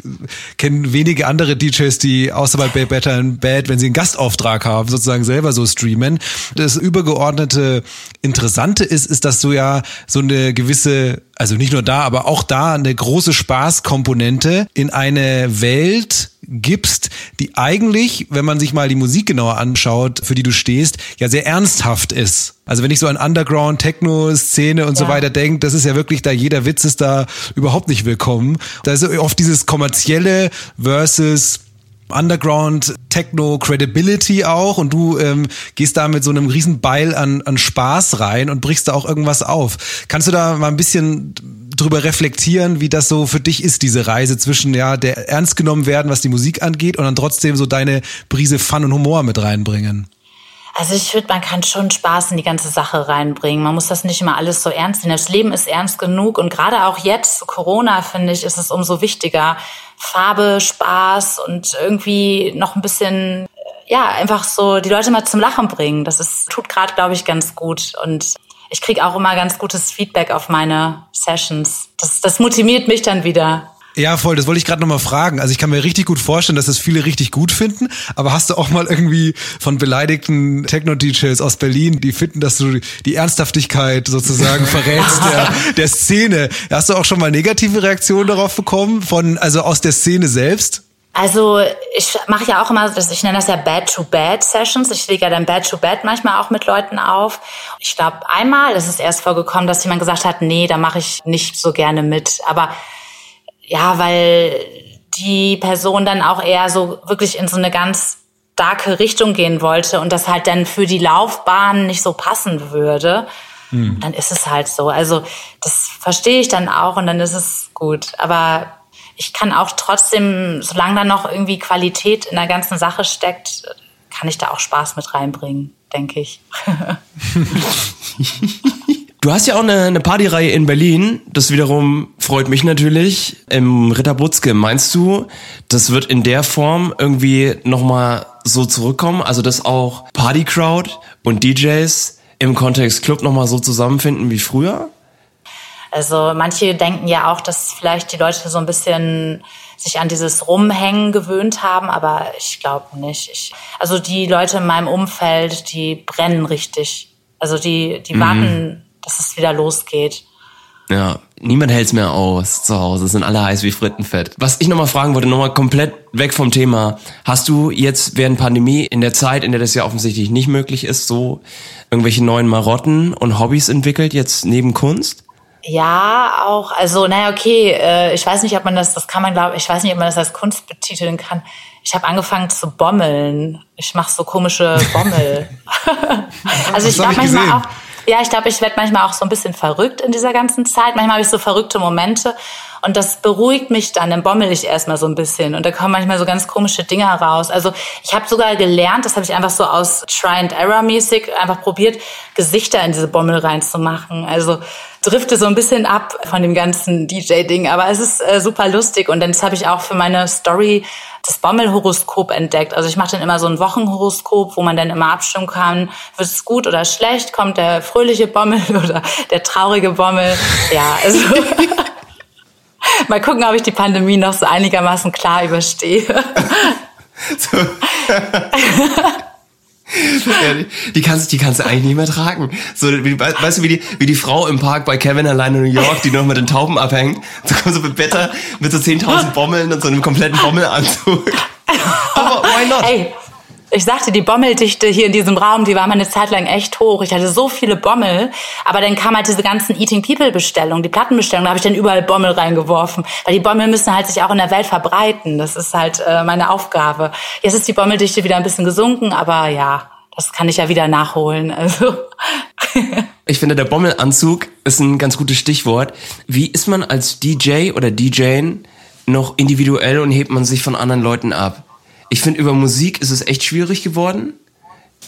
kenne wenige andere DJs, die außer bei Bebetta in Bed, wenn sie einen Gastauftrag haben, sozusagen selber so streamen. Das übergeordnete Interessante ist, ist, dass du ja so eine gewisse also nicht nur da, aber auch da eine große Spaßkomponente in eine Welt gibst, die eigentlich, wenn man sich mal die Musik genauer anschaut, für die du stehst, ja sehr ernsthaft ist. Also wenn ich so an Underground, Techno-Szene und ja. so weiter denke, das ist ja wirklich da, jeder Witz ist da überhaupt nicht willkommen. Da ist oft dieses kommerzielle versus Underground Techno Credibility auch und du ähm, gehst da mit so einem riesen Beil an, an Spaß rein und brichst da auch irgendwas auf. Kannst du da mal ein bisschen drüber reflektieren, wie das so für dich ist, diese Reise zwischen ja der ernst genommen werden, was die Musik angeht und dann trotzdem so deine Prise Fun und Humor mit reinbringen? Also ich finde, man kann schon Spaß in die ganze Sache reinbringen. Man muss das nicht immer alles so ernst nehmen. Das Leben ist ernst genug und gerade auch jetzt, Corona, finde ich, ist es umso wichtiger. Farbe, Spaß und irgendwie noch ein bisschen, ja, einfach so die Leute mal zum Lachen bringen. Das ist, tut gerade, glaube ich, ganz gut. Und ich kriege auch immer ganz gutes Feedback auf meine Sessions. Das, das motiviert mich dann wieder. Ja, voll, das wollte ich gerade nochmal fragen. Also ich kann mir richtig gut vorstellen, dass das viele richtig gut finden, aber hast du auch mal irgendwie von beleidigten Techno-DJs aus Berlin, die finden, dass du die Ernsthaftigkeit sozusagen verrätst der, *laughs* der Szene. Hast du auch schon mal negative Reaktionen darauf bekommen, von, also aus der Szene selbst? Also ich mache ja auch immer, ich nenne das ja Bad-to-Bad-Sessions. Ich lege ja dann Bad-to-Bad manchmal auch mit Leuten auf. Ich glaube, einmal ist es erst vorgekommen, dass jemand gesagt hat, nee, da mache ich nicht so gerne mit. Aber ja, weil die Person dann auch eher so wirklich in so eine ganz starke Richtung gehen wollte und das halt dann für die Laufbahn nicht so passen würde, hm. dann ist es halt so. Also das verstehe ich dann auch und dann ist es gut. Aber ich kann auch trotzdem, solange da noch irgendwie Qualität in der ganzen Sache steckt, kann ich da auch Spaß mit reinbringen, denke ich. *laughs* Du hast ja auch eine, eine Partyreihe in Berlin. Das wiederum freut mich natürlich. Im Ritter Butzke. Meinst du, das wird in der Form irgendwie nochmal so zurückkommen? Also, dass auch Partycrowd und DJs im Kontext Club nochmal so zusammenfinden wie früher? Also manche denken ja auch, dass vielleicht die Leute so ein bisschen sich an dieses Rumhängen gewöhnt haben, aber ich glaube nicht. Ich, also die Leute in meinem Umfeld, die brennen richtig. Also die, die mhm. warten dass es wieder losgeht. Ja, niemand hält's mehr aus zu Hause. Es sind alle heiß wie Frittenfett. Was ich nochmal fragen wollte, nochmal komplett weg vom Thema. Hast du jetzt während Pandemie, in der Zeit, in der das ja offensichtlich nicht möglich ist, so irgendwelche neuen Marotten und Hobbys entwickelt, jetzt neben Kunst? Ja, auch. Also, naja, okay, äh, ich weiß nicht, ob man das, das kann man, glaube ich, weiß nicht, ob man das als Kunst betiteln kann. Ich habe angefangen zu bommeln. Ich mache so komische Bommel. *laughs* also ich glaube manchmal auch ja, ich glaube, ich werde manchmal auch so ein bisschen verrückt in dieser ganzen Zeit. Manchmal habe ich so verrückte Momente und das beruhigt mich dann. Dann bommel ich erstmal so ein bisschen und da kommen manchmal so ganz komische Dinge heraus. Also ich habe sogar gelernt, das habe ich einfach so aus Try and Error mäßig einfach probiert, Gesichter in diese Bommel reinzumachen. Also drifte so ein bisschen ab von dem ganzen DJ-Ding, aber es ist äh, super lustig und dann habe ich auch für meine Story das Bommelhoroskop entdeckt. Also ich mache dann immer so ein Wochenhoroskop, wo man dann immer abstimmen kann, wird es gut oder schlecht, kommt der fröhliche Bommel *laughs* oder der traurige Bommel. Ja, also *laughs* *laughs* mal gucken, ob ich die Pandemie noch so einigermaßen klar überstehe. So. *laughs* die, die, kannst, die kannst du eigentlich nicht mehr tragen. So, wie, weißt du, wie die, wie die Frau im Park bei Kevin allein in New York, die noch mit den Tauben abhängt. So kommt so mit Wetter, mit so 10.000 Bommeln und so einem kompletten Bommelanzug. *laughs* Aber why not? Hey, ich sagte, die Bommeldichte hier in diesem Raum, die war mal eine Zeit lang echt hoch. Ich hatte so viele Bommel, aber dann kam halt diese ganzen Eating People Bestellungen, die Plattenbestellungen, da habe ich dann überall Bommel reingeworfen, weil die Bommel müssen halt sich auch in der Welt verbreiten. Das ist halt äh, meine Aufgabe. Jetzt ist die Bommeldichte wieder ein bisschen gesunken, aber ja, das kann ich ja wieder nachholen. *laughs* Also. ich finde, der Bommelanzug ist ein ganz gutes Stichwort. Wie ist man als DJ oder DJ noch individuell und hebt man sich von anderen Leuten ab? Ich finde, über Musik ist es echt schwierig geworden.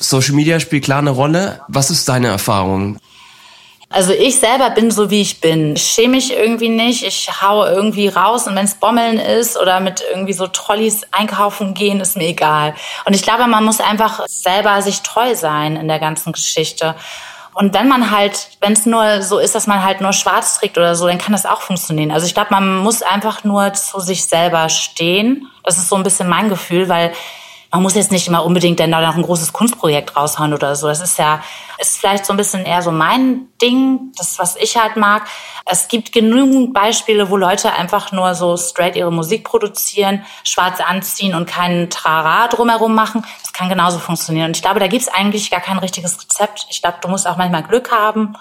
Social Media spielt klar eine Rolle. Was ist deine Erfahrung? Also ich selber bin so, wie ich bin. Ich schäme mich irgendwie nicht. Ich haue irgendwie raus und wenn es Bommeln ist oder mit irgendwie so Trolleys einkaufen gehen, ist mir egal. Und ich glaube, man muss einfach selber sich treu sein in der ganzen Geschichte. Und wenn man halt, wenn es nur so ist, dass man halt nur schwarz trägt oder so, dann kann das auch funktionieren. Also ich glaube, man muss einfach nur zu sich selber stehen. Das ist so ein bisschen mein Gefühl, weil man muss jetzt nicht immer unbedingt dann da noch ein großes Kunstprojekt raushauen oder so. Das ist ja, ist vielleicht so ein bisschen eher so mein Ding, das, was ich halt mag. Es gibt genügend Beispiele, wo Leute einfach nur so straight ihre Musik produzieren, schwarz anziehen und keinen Trara drumherum machen. Das kann genauso funktionieren. Und ich glaube, da gibt's eigentlich gar kein richtiges Rezept. Ich glaube, du musst auch manchmal Glück haben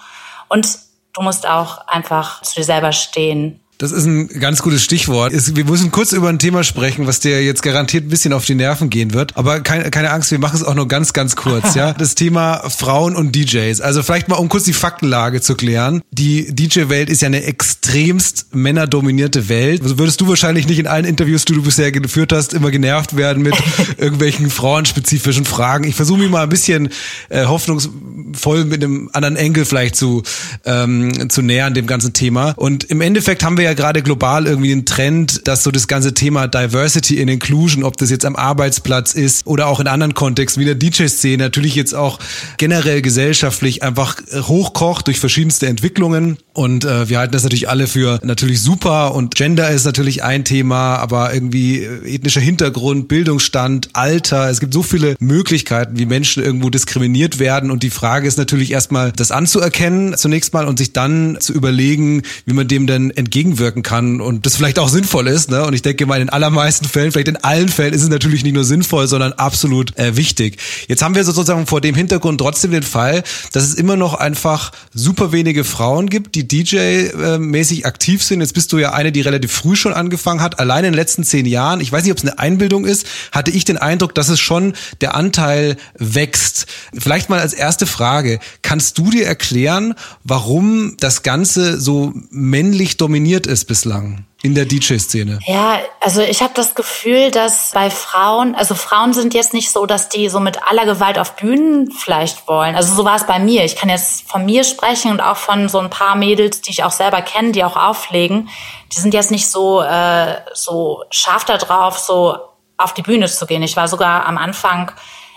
und du musst auch einfach zu dir selber stehen. Das ist ein ganz gutes Stichwort. Wir müssen kurz über ein Thema sprechen, was dir jetzt garantiert ein bisschen auf die Nerven gehen wird. Aber keine, keine Angst, wir machen es auch nur ganz, ganz kurz. ja, *laughs* Das Thema Frauen und DJs. Also vielleicht mal, um kurz die Faktenlage zu klären. Die DJ-Welt ist ja eine extremst männerdominierte Welt. Also würdest du wahrscheinlich nicht in allen Interviews, die du bisher geführt hast, immer genervt werden mit *laughs* irgendwelchen frauenspezifischen Fragen. Ich versuche mich mal ein bisschen äh, hoffnungsvoll mit einem anderen Enkel vielleicht zu, ähm, zu nähern, dem ganzen Thema. Und im Endeffekt haben wir wir ja gerade global irgendwie einen Trend, dass so das ganze Thema Diversity and Inclusion, ob das jetzt am Arbeitsplatz ist oder auch in anderen Kontexten wie der DJ-Szene, natürlich jetzt auch generell gesellschaftlich einfach hochkocht durch verschiedenste Entwicklungen. Und äh, wir halten das natürlich alle für natürlich super. Und Gender ist natürlich ein Thema, aber irgendwie äh, ethnischer Hintergrund, Bildungsstand, Alter, es gibt so viele Möglichkeiten, wie Menschen irgendwo diskriminiert werden. Und die Frage ist natürlich erstmal, das anzuerkennen zunächst mal und sich dann zu überlegen, wie man dem denn entgegen entgegenwirken kann und das vielleicht auch sinnvoll ist. Ne? Und ich denke mal, in allermeisten Fällen, vielleicht in allen Fällen ist es natürlich nicht nur sinnvoll, sondern absolut äh, wichtig. Jetzt haben wir sozusagen vor dem Hintergrund trotzdem den Fall, dass es immer noch einfach super wenige Frauen gibt, die DJ-mäßig aktiv sind. Jetzt bist du ja eine, die relativ früh schon angefangen hat. Allein in den letzten zehn Jahren, ich weiß nicht, ob es eine Einbildung ist, hatte ich den Eindruck, dass es schon der Anteil wächst. Vielleicht mal als erste Frage, kannst du dir erklären, warum das Ganze so männlich dominiert passiert ist bislang in der DJ-Szene? Ja, also ich habe das Gefühl, dass bei Frauen, also Frauen sind jetzt nicht so, dass die so mit aller Gewalt auf Bühnen vielleicht wollen. Also so war es bei mir. Ich kann jetzt von mir sprechen und auch von so ein paar Mädels, die ich auch selber kenne, die auch auflegen. Die sind jetzt nicht so äh, so scharf da drauf, so auf die Bühne zu gehen. Ich war sogar am Anfang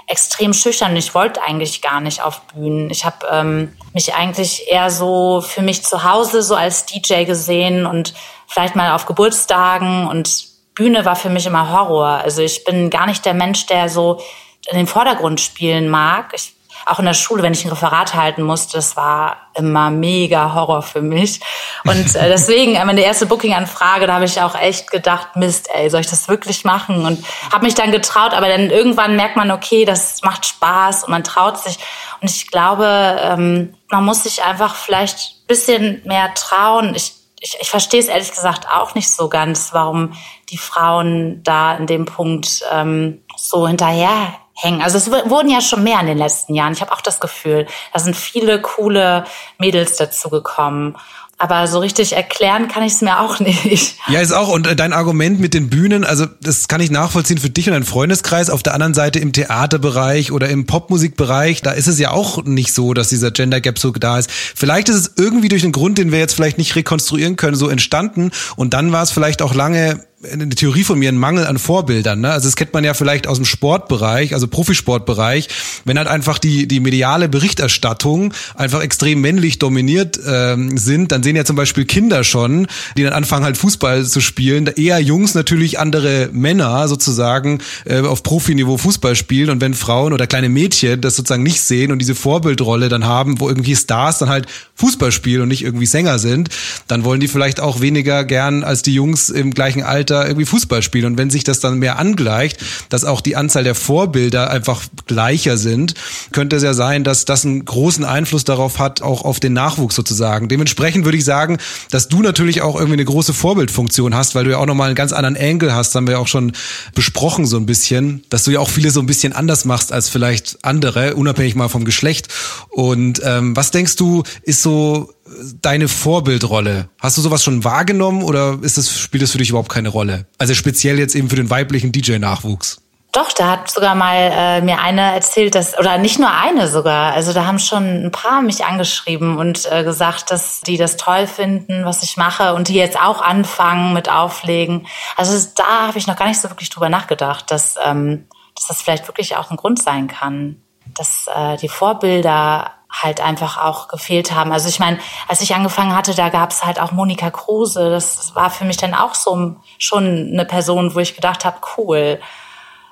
extrem schüchtern ich wollte eigentlich gar nicht auf Bühnen. Ich habe ähm, mich eigentlich eher so für mich zu Hause so als DJ gesehen und vielleicht mal auf Geburtstagen und Bühne war für mich immer Horror. Also ich bin gar nicht der Mensch, der so in den Vordergrund spielen mag. Ich auch in der Schule, wenn ich ein Referat halten musste, das war immer mega Horror für mich. Und äh, deswegen, äh, meine erste Booking-Anfrage, da habe ich auch echt gedacht, Mist, ey, soll ich das wirklich machen? Und habe mich dann getraut, aber dann irgendwann merkt man, okay, das macht Spaß und man traut sich. Und ich glaube, ähm, man muss sich einfach vielleicht ein bisschen mehr trauen. Ich ich, ich verstehe es ehrlich gesagt auch nicht so ganz, warum die Frauen da in dem Punkt ähm, so hinterher hängen. Also es wurden ja schon mehr in den letzten Jahren. Ich habe auch das Gefühl, da sind viele coole Mädels dazu gekommen. Aber so richtig erklären kann ich es mir auch *laughs* nicht. Ja, ist auch. Und äh, dein Argument mit den Bühnen, also das kann ich nachvollziehen für dich und deinen Freundeskreis. Auf der anderen Seite im Theaterbereich oder im Popmusikbereich, da ist es ja auch nicht so, dass dieser Gender Gap so da ist. Vielleicht ist es irgendwie durch einen Grund, den wir jetzt vielleicht nicht rekonstruieren können, so entstanden. Und dann war es vielleicht auch lange eine Theorie von mir, ein Mangel an Vorbildern. Ne? Also das kennt man ja vielleicht aus dem Sportbereich, also Profisportbereich, wenn halt einfach die, die mediale Berichterstattung einfach extrem männlich dominiert ähm, sind, dann sehen ja zum Beispiel Kinder schon, die dann anfangen halt Fußball zu spielen, eher Jungs natürlich andere Männer sozusagen äh, auf Profiniveau Fußball spielen und wenn Frauen oder kleine Mädchen das sozusagen nicht sehen und diese Vorbildrolle dann haben, wo irgendwie Stars dann halt Fußball spielen und nicht irgendwie Sänger sind, dann wollen die vielleicht auch weniger gern als die Jungs im gleichen Alter da irgendwie Fußball spielen. Und wenn sich das dann mehr angleicht, dass auch die Anzahl der Vorbilder einfach gleicher sind, könnte es ja sein, dass das einen großen Einfluss darauf hat, auch auf den Nachwuchs sozusagen. Dementsprechend würde ich sagen, dass du natürlich auch irgendwie eine große Vorbildfunktion hast, weil du ja auch nochmal einen ganz anderen Angle hast, haben wir ja auch schon besprochen so ein bisschen, dass du ja auch viele so ein bisschen anders machst als vielleicht andere, unabhängig mal vom Geschlecht. Und ähm, was denkst du, ist so deine Vorbildrolle? Hast du sowas schon wahrgenommen oder ist das, spielt das für dich überhaupt keine Rolle? Also speziell jetzt eben für den weiblichen DJ-Nachwuchs. Doch, da hat sogar mal äh, mir eine erzählt, dass, oder nicht nur eine sogar, also da haben schon ein paar mich angeschrieben und äh, gesagt, dass die das toll finden, was ich mache und die jetzt auch anfangen mit Auflegen. Also da habe ich noch gar nicht so wirklich drüber nachgedacht, dass, ähm, dass das vielleicht wirklich auch ein Grund sein kann, dass äh, die Vorbilder halt einfach auch gefehlt haben. Also ich meine, als ich angefangen hatte, da gab es halt auch Monika Kruse. Das war für mich dann auch so schon eine Person, wo ich gedacht habe, cool.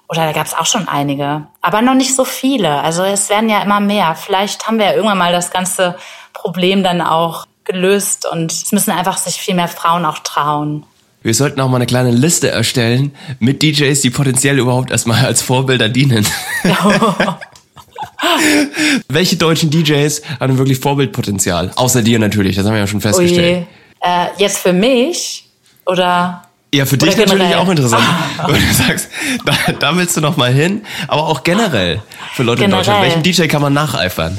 Oder da gab es auch schon einige, aber noch nicht so viele. Also es werden ja immer mehr. Vielleicht haben wir ja irgendwann mal das ganze Problem dann auch gelöst und es müssen einfach sich viel mehr Frauen auch trauen. Wir sollten auch mal eine kleine Liste erstellen mit DJs, die potenziell überhaupt erstmal als Vorbilder dienen. *laughs* *laughs* *laughs* Welche deutschen DJs haben wirklich Vorbildpotenzial? Außer dir natürlich, das haben wir ja schon festgestellt. Oh äh, jetzt für mich oder? Ja, für dich natürlich auch interessant. Wenn du sagst, da, da willst du noch mal hin, aber auch generell für Leute generell. in Deutschland. Welchen DJ kann man nacheifern?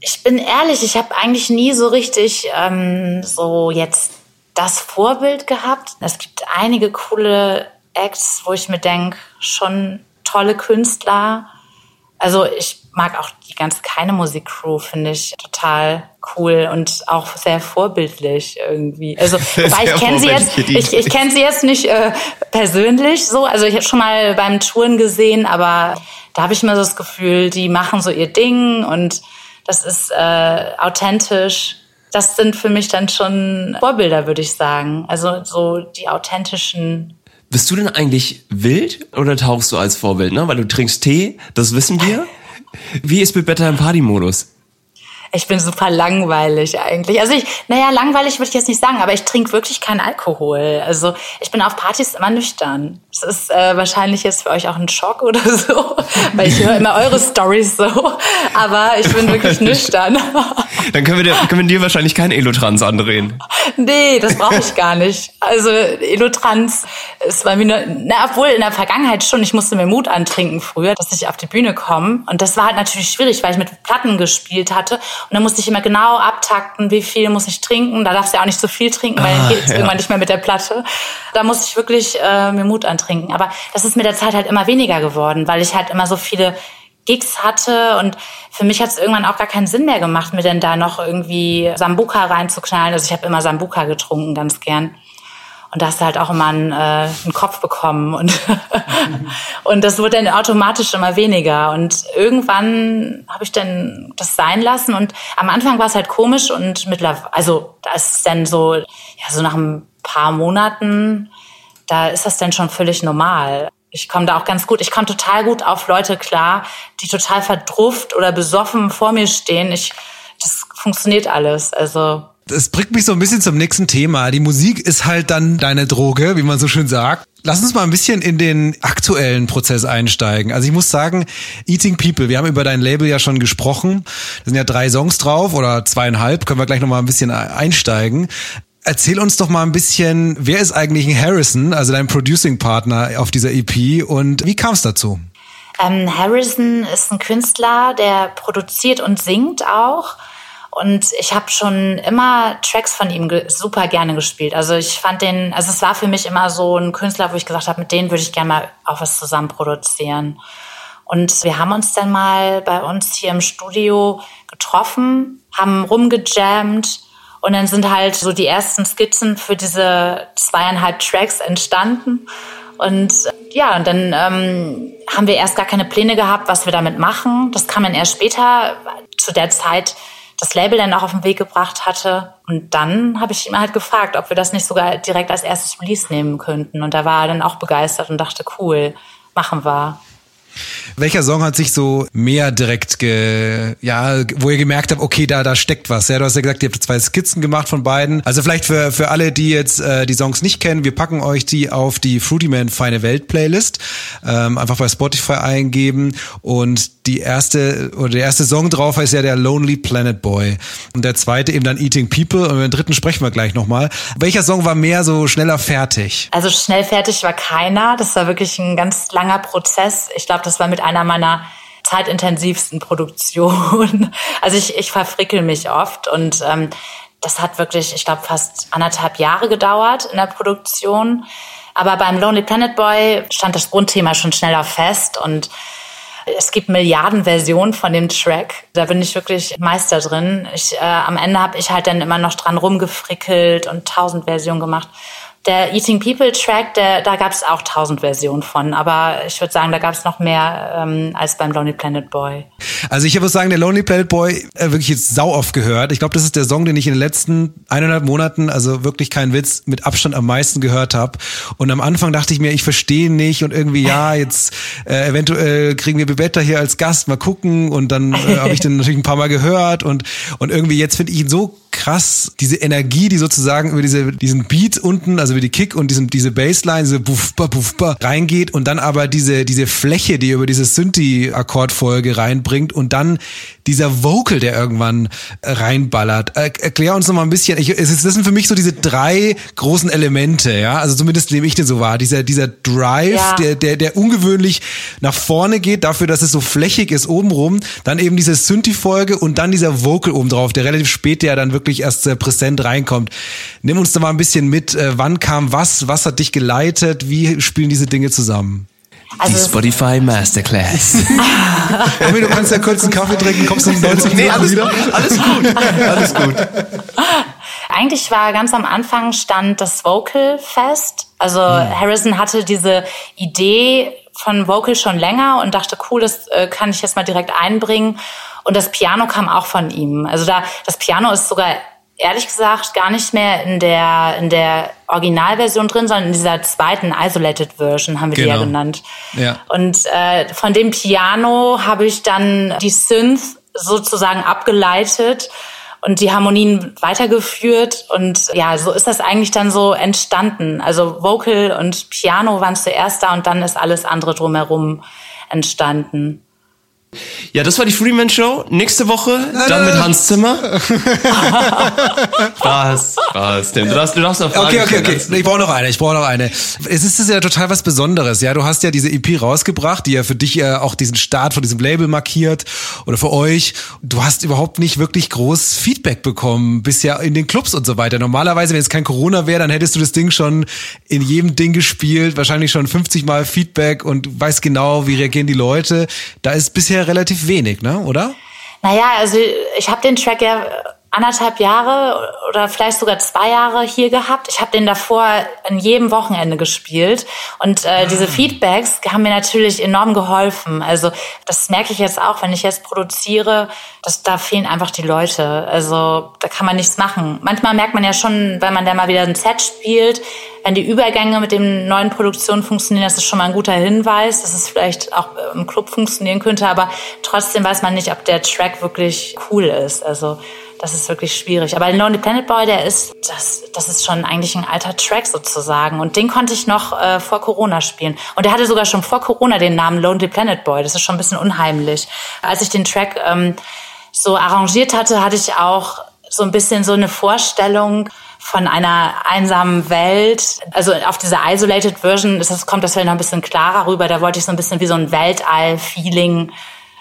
Ich bin ehrlich, ich habe eigentlich nie so richtig ähm, so jetzt das Vorbild gehabt. Es gibt einige coole Acts, wo ich mir denke, schon tolle Künstler, also ich mag auch die ganze keine Musikcrew, finde ich total cool und auch sehr vorbildlich irgendwie. Also *laughs* weil ich kenne sie jetzt, ich, ich kenne sie jetzt nicht äh, persönlich so. Also ich habe schon mal beim Touren gesehen, aber da habe ich immer so das Gefühl, die machen so ihr Ding und das ist äh, authentisch. Das sind für mich dann schon Vorbilder, würde ich sagen. Also so die authentischen bist du denn eigentlich wild oder tauchst du als Vorbild, ne? Weil du trinkst Tee, das wissen wir. Wie ist mit Better im Party-Modus? Ich bin super langweilig eigentlich. Also ich, naja, langweilig würde ich jetzt nicht sagen, aber ich trinke wirklich keinen Alkohol. Also ich bin auf Partys immer nüchtern. Das ist äh, wahrscheinlich jetzt für euch auch ein Schock oder so, *laughs* weil ich höre immer eure Stories so. Aber ich bin wirklich *laughs* nüchtern. Dann können wir, dir, können wir dir wahrscheinlich keinen Elotrans andrehen. Nee, das brauche ich gar nicht. Also Elotrans ist bei mir, nur, na, obwohl in der Vergangenheit schon, ich musste mir Mut antrinken früher, dass ich auf die Bühne komme. Und das war halt natürlich schwierig, weil ich mit Platten gespielt hatte und dann musste ich immer genau abtakten, wie viel muss ich trinken. Da darfst du ja auch nicht so viel trinken, weil dann ah, geht es ja. irgendwann nicht mehr mit der Platte. Da musste ich wirklich äh, mir Mut antrinken. Aber das ist mit der Zeit halt immer weniger geworden, weil ich halt immer so viele Gigs hatte und für mich hat es irgendwann auch gar keinen Sinn mehr gemacht, mir denn da noch irgendwie Sambuka reinzuknallen. Also ich habe immer Sambuka getrunken, ganz gern. Und da hast du halt auch immer einen, äh, einen Kopf bekommen. Und, *laughs* und das wurde dann automatisch immer weniger. Und irgendwann habe ich dann das sein lassen. Und am Anfang war es halt komisch und mittlerweile, also da ist es dann so, ja, so nach ein paar Monaten, da ist das dann schon völlig normal. Ich komme da auch ganz gut, ich komme total gut auf Leute klar, die total verdrufft oder besoffen vor mir stehen. Ich, das funktioniert alles. Also das bringt mich so ein bisschen zum nächsten Thema. Die Musik ist halt dann deine Droge, wie man so schön sagt. Lass uns mal ein bisschen in den aktuellen Prozess einsteigen. Also ich muss sagen, Eating People, wir haben über dein Label ja schon gesprochen. Da sind ja drei Songs drauf oder zweieinhalb, können wir gleich nochmal ein bisschen einsteigen. Erzähl uns doch mal ein bisschen, wer ist eigentlich Harrison, also dein Producing-Partner auf dieser EP und wie kam es dazu? Ähm, Harrison ist ein Künstler, der produziert und singt auch Und ich habe schon immer Tracks von ihm super gerne gespielt. Also ich fand den, also es war für mich immer so ein Künstler, wo ich gesagt habe, mit denen würde ich gerne mal auch was zusammen produzieren. Und wir haben uns dann mal bei uns hier im Studio getroffen, haben rumgejammt und dann sind halt so die ersten Skizzen für diese zweieinhalb Tracks entstanden. Und ja, und dann ähm, haben wir erst gar keine Pläne gehabt, was wir damit machen. Das kam dann erst später, zu der Zeit das Label dann auch auf den Weg gebracht hatte. Und dann habe ich ihn halt gefragt, ob wir das nicht sogar direkt als erstes Release nehmen könnten. Und da war er dann auch begeistert und dachte, cool, machen wir. Welcher Song hat sich so mehr direkt ge, ja, wo ihr gemerkt habt, okay, da, da steckt was. Ja, du hast ja gesagt, ihr habt zwei Skizzen gemacht von beiden. Also vielleicht für, für alle, die jetzt äh, die Songs nicht kennen, wir packen euch die auf die Fruity Man Feine Welt Playlist. Ähm, einfach bei Spotify eingeben und die erste oder der erste Song drauf heißt ja der Lonely Planet Boy und der zweite eben dann Eating People und den dritten sprechen wir gleich nochmal. Welcher Song war mehr so schneller fertig? Also schnell fertig war keiner. Das war wirklich ein ganz langer Prozess. Ich glaube, das war mit einer meiner zeitintensivsten Produktionen. *laughs* Also ich, ich verfrickel mich oft und ähm, das hat wirklich, ich glaube, fast anderthalb Jahre gedauert in der Produktion. Aber beim Lonely Planet Boy stand das Grundthema schon schneller fest und es gibt Milliarden Versionen von dem Track. Da bin ich wirklich Meister drin. Ich, äh, am Ende habe ich halt dann immer noch dran rumgefrickelt und tausend Versionen gemacht. Der Eating People Track, der, da gab es auch tausend Versionen von, aber ich würde sagen, da gab es noch mehr ähm, als beim Lonely Planet Boy. Also ich muss sagen, der Lonely Planet Boy äh, wirklich jetzt sau oft gehört. Ich glaube, das ist der Song, den ich in den letzten eineinhalb Monaten, also wirklich kein Witz, mit Abstand am meisten gehört habe. Und am Anfang dachte ich mir, ich verstehe nicht und irgendwie ja, *laughs* jetzt äh, eventuell kriegen wir Bebetta hier als Gast, mal gucken. Und dann äh, habe ich den natürlich ein paar Mal gehört und und irgendwie jetzt finde ich ihn so krass, diese Energie, die sozusagen über diese, diesen Beat unten, also über die Kick und diesen, diese Bassline, diese Buffba, Buffba reingeht und dann aber diese, diese Fläche, die über diese Synthi-Akkordfolge reinbringt und dann dieser Vocal, der irgendwann äh, reinballert. Er, erklär uns noch mal ein bisschen, ich, es das sind für mich so diese drei großen Elemente, ja, also zumindest nehme ich den so wahr, dieser, dieser Drive, ja. der, der, der ungewöhnlich nach vorne geht, dafür, dass es so flächig ist obenrum, dann eben diese Synthi-Folge und dann dieser Vocal oben drauf, der relativ spät ja dann wirklich erst äh, präsent reinkommt. Nimm uns da mal ein bisschen mit, äh, wann kam was, was hat dich geleitet, wie spielen diese Dinge zusammen? Also die Spotify Masterclass. *laughs* Amy, du kannst ja kurz einen Kaffee trinken, kommst du in 90 nee, alles, wieder? Alles gut, alles gut. *laughs* Eigentlich war ganz am Anfang stand das Vocal fest. Also hm. Harrison hatte diese Idee von Vocal schon länger und dachte, cool, das äh, kann ich jetzt mal direkt einbringen. Und das Piano kam auch von ihm. Also da, das Piano ist sogar ehrlich gesagt gar nicht mehr in der, in der Originalversion drin, sondern in dieser zweiten Isolated Version haben wir genau. die ja genau. genannt. Ja. Und äh, von dem Piano habe ich dann die Synth sozusagen abgeleitet und die Harmonien weitergeführt. Und ja, so ist das eigentlich dann so entstanden. Also Vocal und Piano waren zuerst da und dann ist alles andere drumherum entstanden. Ja, das war die Freeman Show. Nächste Woche dann mit Hans Zimmer. *laughs* Spaß, Spaß. Tim, du darfst, du darfst noch fragen. Okay, okay, okay. Ich brauche noch eine. Ich brauche noch eine. Es ist ja total was Besonderes. Ja, du hast ja diese EP rausgebracht, die ja für dich ja auch diesen Start von diesem Label markiert oder für euch. Du hast überhaupt nicht wirklich groß Feedback bekommen bisher in den Clubs und so weiter. Normalerweise, wenn es kein Corona wäre, dann hättest du das Ding schon in jedem Ding gespielt, wahrscheinlich schon 50 Mal Feedback und weißt genau, wie reagieren die Leute. Da ist bisher relativ wenig, ne? oder? Naja, also ich habe den Track ja anderthalb Jahre oder vielleicht sogar zwei Jahre hier gehabt. Ich habe den davor an jedem Wochenende gespielt und äh, diese ah. Feedbacks haben mir natürlich enorm geholfen. Also das merke ich jetzt auch, wenn ich jetzt produziere, dass da fehlen einfach die Leute. Also da kann man nichts machen. Manchmal merkt man ja schon, wenn man da mal wieder ein Set spielt, wenn die Übergänge mit den neuen Produktionen funktionieren, das ist schon mal ein guter Hinweis, dass es vielleicht auch im Club funktionieren könnte, aber trotzdem weiß man nicht, ob der Track wirklich cool ist. Also das ist wirklich schwierig. Aber Lonely Planet Boy, der ist, das, das ist schon eigentlich ein alter Track sozusagen. Und den konnte ich noch äh, vor Corona spielen. Und der hatte sogar schon vor Corona den Namen Lonely Planet Boy. Das ist schon ein bisschen unheimlich. Als ich den Track ähm, so arrangiert hatte, hatte ich auch so ein bisschen so eine Vorstellung von einer einsamen Welt. Also auf dieser Isolated Version ist das, kommt das vielleicht noch ein bisschen klarer rüber. Da wollte ich so ein bisschen wie so ein Weltall-Feeling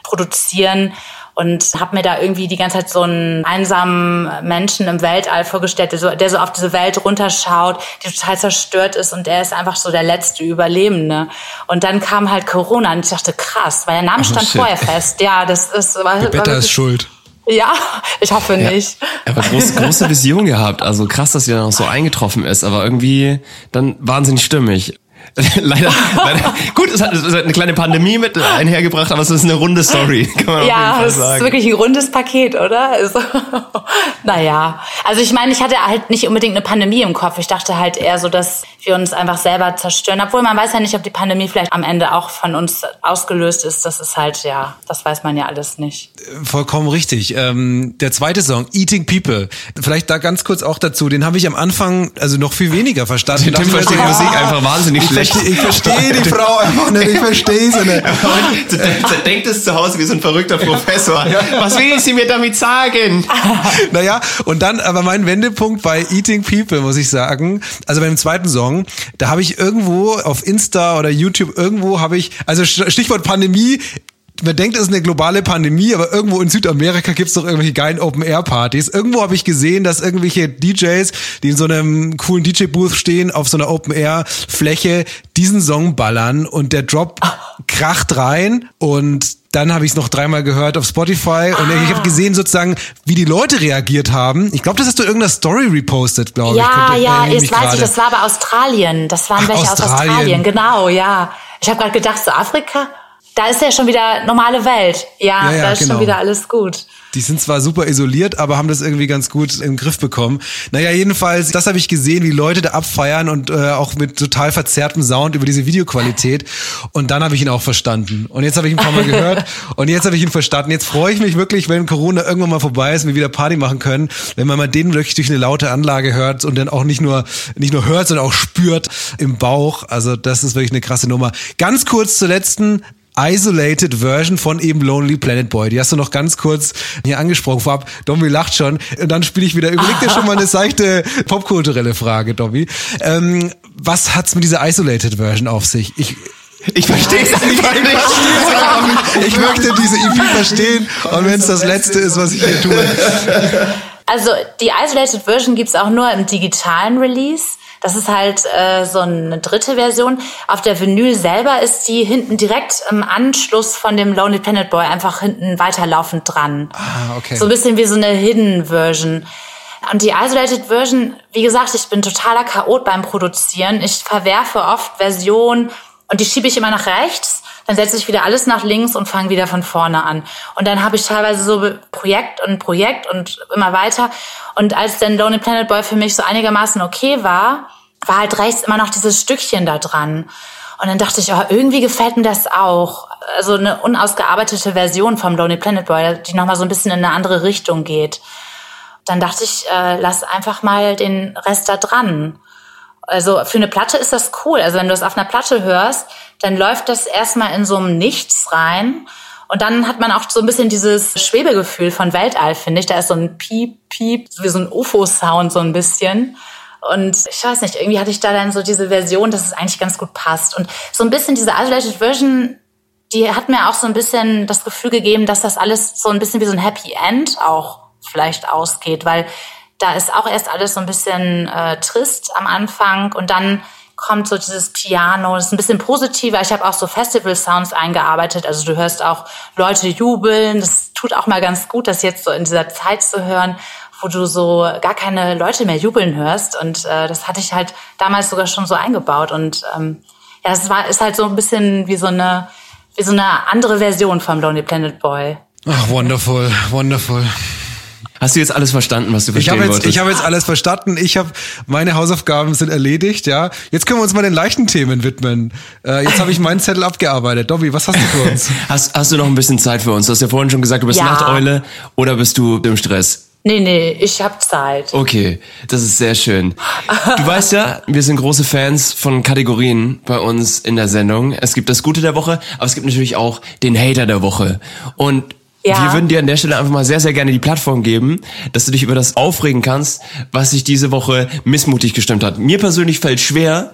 produzieren. Und habe mir da irgendwie die ganze Zeit so einen einsamen Menschen im Weltall vorgestellt, der so, der so auf diese Welt runterschaut, die total zerstört ist und er ist einfach so der letzte Überlebende. Und dann kam halt Corona und ich dachte, krass, weil der Name stand shit. vorher fest. Ja, das ist... War, Der Better war ist schuld. Ja, ich hoffe nicht. Aber groß, große Vision gehabt. Also krass, dass sie dann auch so eingetroffen ist, aber irgendwie dann wahnsinnig stimmig. *laughs* leider, leider. Gut, es hat, es hat eine kleine Pandemie mit einhergebracht, aber es ist eine runde Story, *laughs* kann man auf jeden Ja, Fall es ist sagen. wirklich ein rundes Paket, oder? Also, *laughs* naja, also ich meine, ich hatte halt nicht unbedingt eine Pandemie im Kopf. Ich dachte halt eher so, dass wir uns einfach selber zerstören. Obwohl man weiß ja nicht, ob die Pandemie vielleicht am Ende auch von uns ausgelöst ist. Das ist halt, ja, das weiß man ja alles nicht. Vollkommen richtig. Ähm, der zweite Song, Eating People. Vielleicht da ganz kurz auch dazu. Den habe ich am Anfang also noch viel weniger verstanden. Tim versteht die Musik ah, einfach wahnsinnig ich schlecht. verstehe, ich verstehe die Frau *laughs* einfach nicht. Ich verstehe sie nicht. Denkt es zu Hause wie so ein verrückter Professor. Was will sie mir damit sagen? *laughs* Naja, und dann aber mein Wendepunkt bei Eating People, muss ich sagen. Also beim zweiten Song, da habe ich irgendwo auf Insta oder YouTube irgendwo habe ich, also Stichwort Pandemie, man denkt, es ist eine globale Pandemie, aber irgendwo in Südamerika gibt's doch irgendwelche geilen Open-Air-Partys. Irgendwo habe ich gesehen, dass irgendwelche DJs, die in so einem coolen DJ-Booth stehen, auf so einer Open-Air-Fläche, diesen Song ballern und der Drop kracht rein und dann habe ich es noch dreimal gehört auf Spotify und ich habe gesehen sozusagen, wie die Leute reagiert haben. Ich glaube, das hast du in irgendeiner Story repostet, glaube ich. Ja, Könnte- ja, erinnere jetzt weiß ich, gerade. das war aber Australien. Das waren Ach, welche aus Australien. Australien, genau, ja. Ich habe gerade gedacht, so Afrika, da ist ja schon wieder normale Welt. Ja, Ja, ja, da ist genau. schon wieder alles gut. Die sind zwar super isoliert, aber haben das irgendwie ganz gut im Griff bekommen. Naja, jedenfalls, das habe ich gesehen, wie Leute da abfeiern und äh, auch mit total verzerrtem Sound über diese Videoqualität. Und dann habe ich ihn auch verstanden. Und jetzt habe ich ihn ein paar Mal gehört *laughs* und jetzt habe ich ihn verstanden. Jetzt freue ich mich wirklich, wenn Corona irgendwann mal vorbei ist und wir wieder Party machen können, wenn man mal den wirklich durch eine laute Anlage hört und dann auch nicht nur, nicht nur hört, sondern auch spürt im Bauch. Also das ist wirklich eine krasse Nummer. Ganz kurz zur letzten Isolated Version von eben Lonely Planet Boy. Die hast du noch ganz kurz hier angesprochen vorab. Domi lacht schon. Und dann spiele ich wieder. Überleg dir schon mal eine *laughs* seichte popkulturelle Frage, Domi. Ähm, was hat's mit dieser Isolated Version auf sich? Ich, Ich verstehe *laughs* es einfach nicht. ich möchte diese EP verstehen. Und wenn es das Letzte ist, was ich hier tue. Also die Isolated Version gibt's auch nur im digitalen Release. Das ist halt äh, so eine dritte Version. Auf der Vinyl selber ist die hinten direkt im Anschluss von dem Lonely Planet Boy einfach hinten weiterlaufend dran. Ah, okay. So ein bisschen wie so eine Hidden Version. Und die Isolated Version, wie gesagt, ich bin totaler Chaot beim Produzieren. Ich verwerfe oft Versionen und die schiebe ich immer nach rechts. Dann setze ich wieder alles nach links und fange wieder von vorne an. Und dann habe ich teilweise so Projekt und Projekt und immer weiter. Und als dann Lonely Planet Boy für mich so einigermaßen okay war, war halt rechts immer noch dieses Stückchen da dran. Und dann dachte ich, oh, irgendwie gefällt mir das auch. Also eine unausgearbeitete Version vom Lonely Planet Boy, die nochmal so ein bisschen in eine andere Richtung geht. Dann dachte ich, äh, lass einfach mal den Rest da dran. Also für eine Platte ist das cool. Also wenn du das auf einer Platte hörst, dann läuft das erstmal in so einem Nichts rein. Und dann hat man auch so ein bisschen dieses Schwebegefühl von Weltall, finde ich. Da ist so ein Piep, Piep, wie so ein UFO-Sound so ein bisschen. Und ich weiß nicht, irgendwie hatte ich da dann so diese Version, dass es eigentlich ganz gut passt. Und so ein bisschen diese Isolated Version, die hat mir auch so ein bisschen das Gefühl gegeben, dass das alles so ein bisschen wie so ein Happy End auch vielleicht ausgeht, weil da ist auch erst alles so ein bisschen äh, trist am Anfang und dann kommt so dieses Piano, das ist ein bisschen positiver. Ich habe auch so Festival-Sounds eingearbeitet, also du hörst auch Leute jubeln. Das tut auch mal ganz gut, das jetzt so in dieser Zeit zu hören, wo du so gar keine Leute mehr jubeln hörst. Und äh, das hatte ich halt damals sogar schon so eingebaut. Und ähm, ja, es war ist halt so ein bisschen wie so eine wie so eine andere Version vom Lonely Planet Boy. Ach, wonderful, wonderful. Hast du jetzt alles verstanden, was du Ich verstehen habe jetzt, wolltest? ich habe jetzt alles verstanden. Ich habe meine Hausaufgaben sind erledigt. Ja, jetzt können wir uns mal den leichten Themen widmen. Äh, jetzt habe ich meinen Zettel abgearbeitet. Dobby, was hast du für uns? *laughs* hast, hast du noch ein bisschen Zeit für uns? Du hast ja vorhin schon gesagt, du bist Ja. Nachteule oder bist du im Stress? Nee, nee, ich hab Zeit. Okay, das ist sehr schön. Du weißt ja, wir sind große Fans von Kategorien bei uns in der Sendung. Es gibt das Gute der Woche, aber es gibt natürlich auch den Hater der Woche. Und Ja. wir würden dir an der Stelle einfach mal sehr, sehr gerne die Plattform geben, dass du dich über das aufregen kannst, was sich diese Woche missmutig gestimmt hat. Mir persönlich fällt schwer,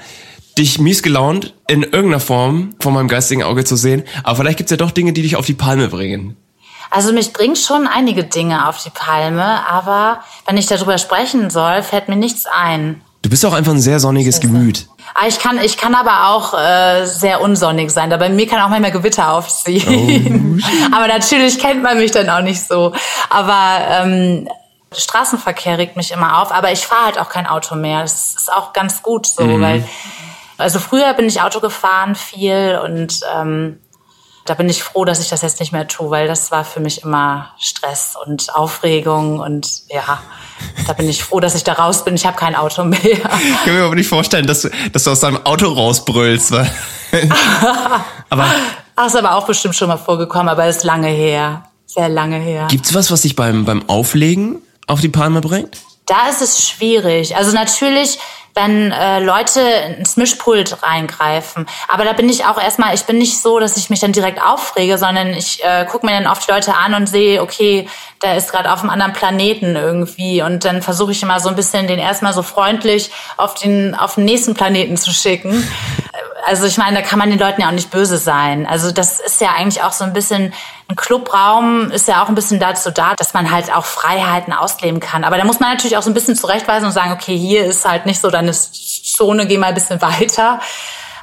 dich mies gelaunt in irgendeiner Form von meinem geistigen Auge zu sehen, aber vielleicht gibt's ja doch Dinge, die dich auf die Palme bringen. Also mich bringt schon einige Dinge auf die Palme, aber wenn ich darüber sprechen soll, fällt mir nichts ein. Du bist auch einfach ein sehr sonniges Gemüt. Ah, ich kann, ich kann aber auch äh, sehr unsonnig sein. Da bei mir kann auch manchmal Gewitter aufziehen. Oh. *laughs* aber natürlich kennt man mich dann auch nicht so. Aber ähm, Straßenverkehr regt mich immer auf. Aber ich fahre halt auch kein Auto mehr. Das ist auch ganz gut so, mhm. weil also früher bin ich Auto gefahren viel und ähm, da bin ich froh, dass ich das jetzt nicht mehr tue, weil das war für mich immer Stress und Aufregung und ja, da bin ich froh, dass ich da raus bin. Ich habe kein Auto mehr. Ich kann mir aber nicht vorstellen, dass du, dass du aus deinem Auto rausbrüllst. *laughs* aber Ach, ist aber auch bestimmt schon mal vorgekommen, aber ist lange her. Sehr lange her. Gibt's was, was dich beim, beim Auflegen auf die Palme bringt? Da ist es schwierig. Also natürlich wenn äh, Leute ins Mischpult reingreifen. Aber da bin ich auch erstmal, ich bin nicht so, dass ich mich dann direkt aufrege, sondern ich äh, gucke mir dann oft Leute an und sehe, okay, der ist gerade auf einem anderen Planeten irgendwie. Und dann versuche ich immer so ein bisschen den erstmal so freundlich auf den, auf den nächsten Planeten zu schicken. Also ich meine, da kann man den Leuten ja auch nicht böse sein. Also das ist ja eigentlich auch so ein bisschen, ein Clubraum ist ja auch ein bisschen dazu da, dass man halt auch Freiheiten ausleben kann. Aber da muss man natürlich auch so ein bisschen zurechtweisen und sagen, okay, hier ist halt nicht so deine Zone, geh mal ein bisschen weiter.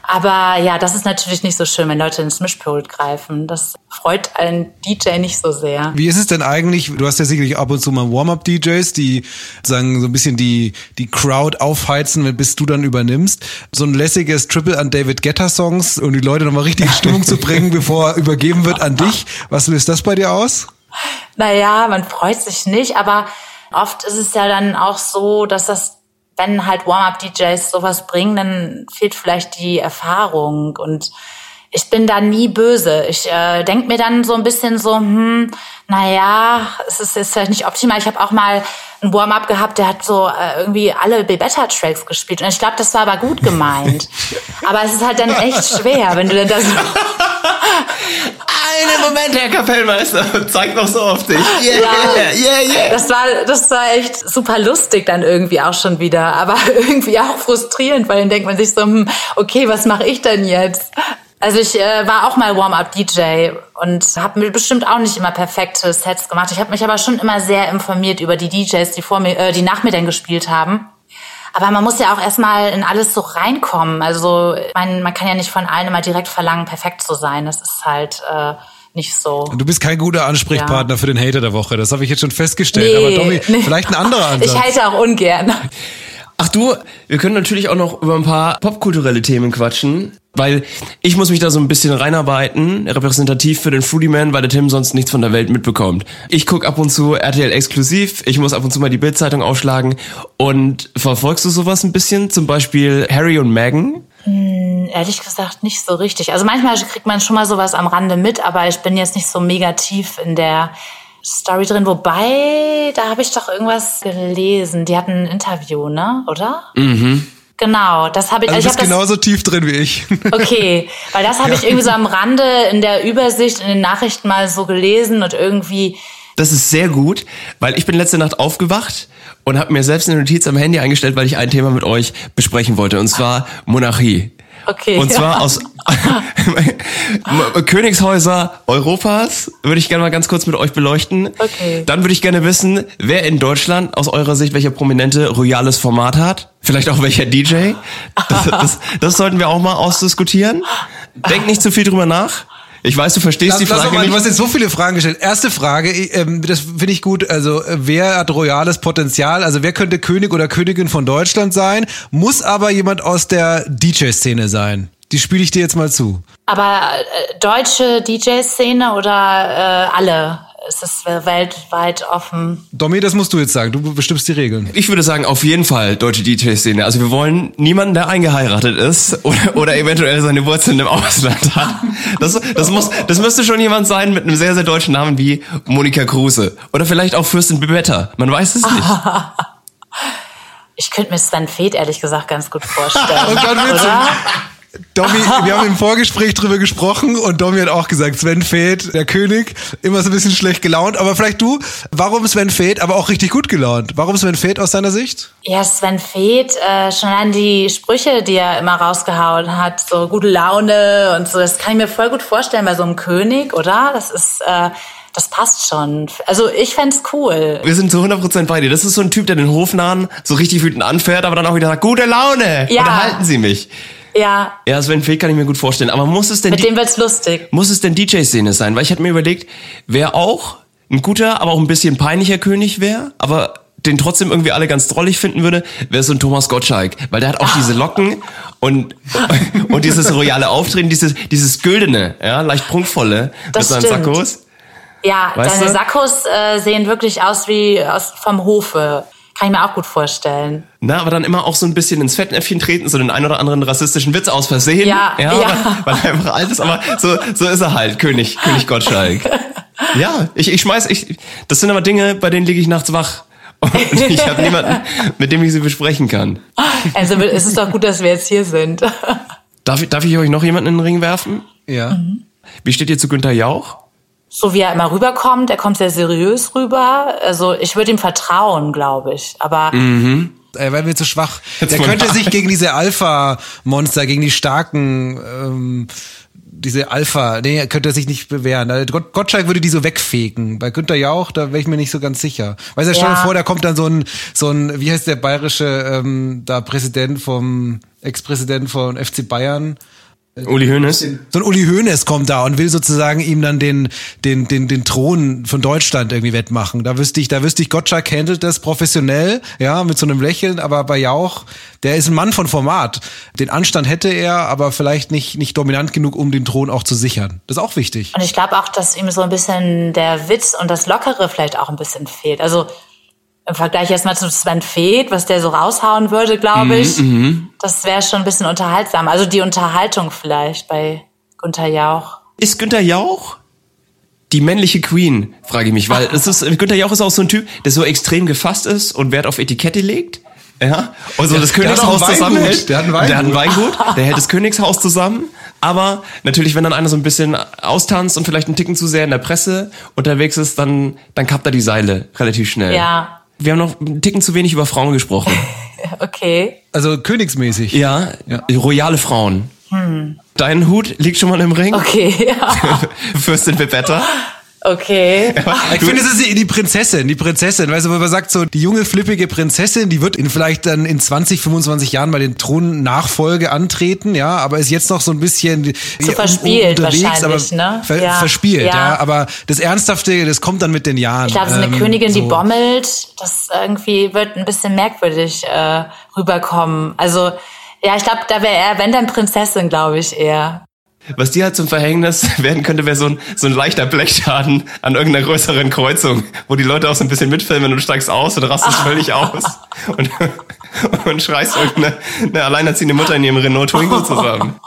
Aber ja, das ist natürlich nicht so schön, wenn Leute ins Mischpult greifen. Das freut einen DJ nicht so sehr. Wie ist es denn eigentlich? Du hast ja sicherlich ab und zu mal Warm-up-DJs, die sagen so ein bisschen die, die Crowd aufheizen, bis du dann übernimmst. So ein lässiges Triple an David Guetta Songs, um die Leute nochmal richtig in Stimmung zu bringen, *laughs* bevor übergeben wird an dich. Was löst das bei dir aus? Naja, man freut sich nicht, aber oft ist es ja dann auch so, dass das wenn halt Warm-up-DJs sowas bringen, dann fehlt vielleicht die Erfahrung und ich bin da nie böse. Ich äh, denke mir dann so ein bisschen so, hm, naja, es ist jetzt vielleicht nicht optimal. Ich habe auch mal ein Warm-up gehabt, der hat so äh, irgendwie alle Bebetta-Tracks gespielt. Und ich glaube, das war aber gut gemeint. *laughs* aber es ist halt dann echt schwer, wenn du dann da so... *laughs* Einen Moment, Herr Kapellmeister, *laughs* zeig noch so auf dich. Yeah, ja, yeah, yeah. Das war, das war echt super lustig dann irgendwie auch schon wieder, aber *laughs* irgendwie auch frustrierend, weil dann denkt man sich so, hm, okay, was mache ich denn jetzt? Also ich äh, war auch mal Warm-up-DJ und habe mir bestimmt auch nicht immer perfekte Sets gemacht. Ich habe mich aber schon immer sehr informiert über die DJs, die vor mir, äh, die nach mir dann gespielt haben. Aber man muss ja auch erstmal in alles so reinkommen. Also man, man kann ja nicht von allen immer direkt verlangen, perfekt zu sein. Das ist halt äh, nicht so. Du bist kein guter Ansprechpartner ja. für den Hater der Woche. Das habe ich jetzt schon festgestellt. Nee, Aber Domi, nee. vielleicht ein anderer *laughs* Ansatz. Ich halte auch ungern. Ach du, wir können natürlich auch noch über ein paar popkulturelle Themen quatschen, weil ich muss mich da so ein bisschen reinarbeiten, repräsentativ für den Fruity Man, weil der Tim sonst nichts von der Welt mitbekommt. Ich guck ab und zu RTL exklusiv, ich muss ab und zu mal die Bildzeitung aufschlagen und verfolgst du sowas ein bisschen? Zum Beispiel Harry und Meghan? Hm, ehrlich gesagt nicht so richtig. Also manchmal kriegt man schon mal sowas am Rande mit, aber ich bin jetzt nicht so mega tief in der Story drin, wobei, da habe ich doch irgendwas gelesen. Die hatten ein Interview, ne? Oder? Mhm. Genau, das habe ich. Also, also du bist genauso tief drin wie ich. *laughs* Okay, weil das habe ja. ich irgendwie so am Rande in der Übersicht in den Nachrichten mal so gelesen und irgendwie. Das ist sehr gut, weil ich bin letzte Nacht aufgewacht und habe mir selbst eine Notiz am Handy eingestellt, weil ich ein Thema mit euch besprechen wollte, und zwar Monarchie. Okay. Und zwar aus *laughs* Königshäuser Europas würde ich gerne mal ganz kurz mit euch beleuchten. Okay. Dann würde ich gerne wissen, wer in Deutschland aus eurer Sicht welcher prominente royales Format hat. Vielleicht auch welcher DJ. Das, das, das sollten wir auch mal ausdiskutieren. Denkt nicht zu viel drüber nach. Ich weiß, du verstehst lass, die Frage mal, nicht. Du hast jetzt so viele Fragen gestellt. Erste Frage, ähm, das finde ich gut. Also wer hat royales Potenzial? Also wer könnte König oder Königin von Deutschland sein? Muss aber jemand aus der DJ-Szene sein. Die spiele ich dir jetzt mal zu. Aber äh, deutsche DJ-Szene oder äh, alle? Ist es weltweit offen? Domi, das musst du jetzt sagen. Du bestimmst die Regeln. Ich würde sagen, auf jeden Fall deutsche DJ-Szene. Also wir wollen niemanden, der eingeheiratet ist oder, oder eventuell seine Wurzeln im Ausland hat. Das, das, muss, das müsste schon jemand sein mit einem sehr, sehr deutschen Namen wie Monika Kruse. Oder vielleicht auch Fürstin Bibetta. Man weiß es nicht. *laughs* Ich könnte mir Sven Feth ehrlich gesagt ganz gut vorstellen. *laughs* Und dann oder? Domi, wir haben im Vorgespräch drüber gesprochen und Domi hat auch gesagt, Sven Feth, der König, immer so ein bisschen schlecht gelaunt. Aber vielleicht du, warum Sven Feth, aber auch richtig gut gelaunt? Warum Sven Feth aus deiner Sicht? Ja, Sven Feth, äh, schon an die Sprüche, die er immer rausgehauen hat, so gute Laune und so, das kann ich mir voll gut vorstellen bei so einem König, oder? Das ist, äh, das passt schon. Also ich fänd's cool. Wir sind zu 100% bei dir. Das ist so ein Typ, der den Hofnahen so richtig wütend anfährt, aber dann auch wieder sagt, gute Laune, Ja. unterhalten Sie mich. Ja, Ja, Sven Feld kann ich mir gut vorstellen. Aber muss es denn, mit dem wird's lustig. muss es denn DJ-Szene sein? Weil ich hätte mir überlegt, wer auch ein guter, aber auch ein bisschen peinlicher König wäre, aber den trotzdem irgendwie alle ganz drollig finden würde, wäre so ein Thomas Gottschalk. Weil der hat auch diese Locken und, *laughs* und dieses royale Auftreten, dieses, dieses Güldene, ja, leicht prunkvolle Das mit seinen stimmt. Sakkos. Ja, Weißt deine du? Sakkos äh, sehen wirklich aus wie aus vom Hofe. Kann ich mir auch gut vorstellen. Na, aber dann immer auch so ein bisschen ins Fettnäpfchen treten, so den ein oder anderen rassistischen Witz aus Versehen. Ja, ja. Weil, weil er einfach alt ist, aber so, so ist er halt, König, König Gottschalk. *laughs* ja, ich, ich schmeiß, ich, das sind aber Dinge, bei denen liege ich nachts wach. *laughs* Und ich habe niemanden, mit dem ich sie besprechen kann. Also es ist doch gut, dass wir jetzt hier sind. Darf, ich- darf ich euch noch jemanden in den Ring werfen? Ja. Wie steht ihr zu Günther Jauch? So wie er immer rüberkommt, er kommt sehr seriös rüber. Also ich würde ihm vertrauen, glaube ich. Aber Er wäre mir zu schwach. Mal könnte sich gegen diese Alpha-Monster, gegen die starken, ähm, diese Alpha, nee, er könnte er sich nicht bewähren. Also Gott, Gottschalk würde die so wegfegen. Bei Günther Jauch, da wäre ich mir nicht so ganz sicher. Weißt du, stell dir Ja. vor, da kommt dann so ein, so ein, wie heißt der bayerische, ähm, da Präsident vom, Ex-Präsident von FC Bayern, Uli Hoeneß? so ein Uli Hoeneß kommt da und will sozusagen ihm dann den, den, den, den Thron von Deutschland irgendwie wettmachen. Da wüsste ich, da wüsste ich, Gottschalk handelt das professionell, ja, mit so einem Lächeln, aber bei Jauch, der ist ein Mann von Format. Den Anstand hätte er, aber vielleicht nicht, nicht dominant genug, um den Thron auch zu sichern. Das ist auch wichtig. und ich glaube auch, dass ihm so ein bisschen der Witz und das Lockere vielleicht auch ein bisschen fehlt. Also im Vergleich erstmal zu Sven Feth, was der so raushauen würde, glaube ich, das wäre schon ein bisschen unterhaltsam. Also die Unterhaltung vielleicht bei Gunther Jauch. Ist Günther Jauch die männliche Queen, frage ich mich, weil es ist, Günther Jauch ist auch so ein Typ, der so extrem gefasst ist und Wert auf Etikette legt. Ja, und so das Königshaus Weingut. zusammenhält. Der hat ein Der hat ein Weingut. Weingut, der hält das Königshaus zusammen. Aber natürlich, wenn dann einer so ein bisschen austanzt und vielleicht einen Ticken zu sehr in der Presse unterwegs ist, dann, dann kappt er die Seile relativ schnell. Ja, Wir haben noch einen Ticken zu wenig über Frauen gesprochen. *laughs* okay. Also königsmäßig. Ja, Ja. royale Frauen. Dein Hut liegt schon mal im Ring. Okay, ja. *laughs* Fürstin Pepetta. *laughs* Okay. *laughs* Ich finde, es ist die, die Prinzessin, die Prinzessin. Weißt du, wenn man sagt, so die junge, flippige Prinzessin, die wird in vielleicht dann in 20, 25 Jahren mal den Thronnachfolge antreten, ja, aber ist jetzt noch so ein bisschen ja, verspielt wahrscheinlich, aber ne? ver Ja. verspielt, ja. Ja. Aber das Ernsthafte, das kommt dann mit den Jahren. Ich glaube, so eine Ähm, Königin, die so. bommelt, das irgendwie wird ein bisschen merkwürdig äh, rüberkommen. Also, ja, ich glaube, da wäre er, wenn dann Prinzessin, glaube ich, eher. Was dir halt zum Verhängnis *laughs* werden könnte, wäre so ein, so ein leichter Blechschaden an irgendeiner größeren Kreuzung, wo die Leute auch so ein bisschen mitfilmen und du steigst aus und rastest völlig *laughs* aus und, und schreist irgendeine eine alleinerziehende Mutter in ihrem Renault Twingo zusammen.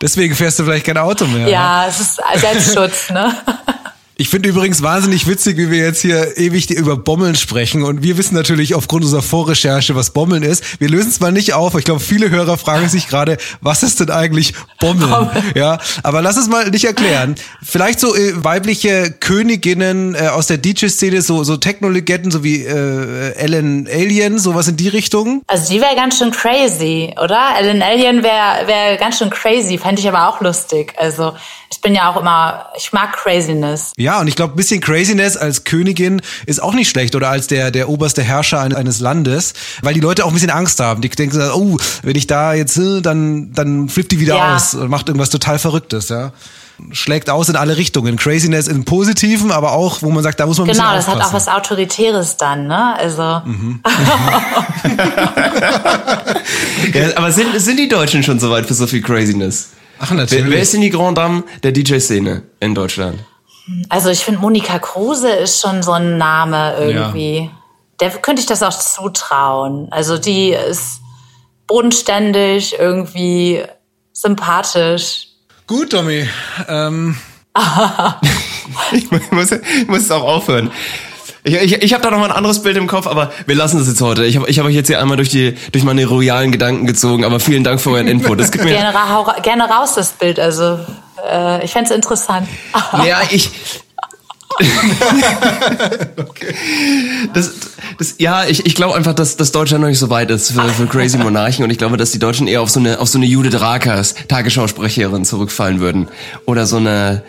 Deswegen fährst du vielleicht kein Auto mehr. Ja, es ist Selbstschutz, ne? *laughs* Ich finde übrigens wahnsinnig witzig, wie wir jetzt hier ewig über Bommeln sprechen. Und wir wissen natürlich aufgrund unserer Vorrecherche, was Bommeln ist. Wir lösen es mal nicht auf. Ich glaube, viele Hörer fragen sich gerade, was ist denn eigentlich Bommeln? Ja, aber lass es mal nicht erklären. Vielleicht so äh, weibliche Königinnen äh, aus der DJ-Szene, so, so Techno-Legenden, so wie äh, Ellen Alien, sowas in die Richtung. Also die wäre ganz schön crazy, oder? Ellen Alien wäre wär ganz schön crazy, fände ich aber auch lustig. Also ich bin ja auch immer, ich mag Craziness. Ja, und ich glaube, ein bisschen Craziness als Königin ist auch nicht schlecht oder als der, der oberste Herrscher eines, Landes, weil die Leute auch ein bisschen Angst haben. Die denken, so, oh, wenn ich da jetzt, äh, dann, dann flippt die wieder Ja. aus und macht irgendwas total Verrücktes, ja. Schlägt aus in alle Richtungen. Craziness im Positiven, aber auch, wo man sagt, da muss man ein Genau, bisschen das hat auch was Autoritäres dann, ne? Also *laughs* Ja, aber sind, sind die Deutschen schon so weit für so viel Craziness? Ach, Wer, natürlich. wer ist denn die Grand Dame der DJ-Szene in Deutschland? Also ich finde, Monika Kruse ist schon so ein Name irgendwie. Der könnte ich das auch zutrauen. Also die ist bodenständig, irgendwie sympathisch. Gut, Tommy. Ähm, *laughs* Ich muss, ich muss es auch aufhören. Ich, ich, ich habe da noch mal ein anderes Bild im Kopf, aber wir lassen das jetzt heute. Ich habe ich hab euch jetzt hier einmal durch, die, durch meine royalen Gedanken gezogen, aber vielen Dank für euren Input. Das gibt mir, Gerne, ra gerne raus, das Bild. Also äh, ich fände es interessant. *laughs* Ja, ich. *laughs* das, das, ja, ich, ich glaube einfach, dass, dass Deutschland noch nicht so weit ist für, für Crazy Monarchen und ich glaube, dass die Deutschen eher auf so eine, auf so eine Judith Rakers, Tagesschausprecherin, zurückfallen würden. Oder so eine,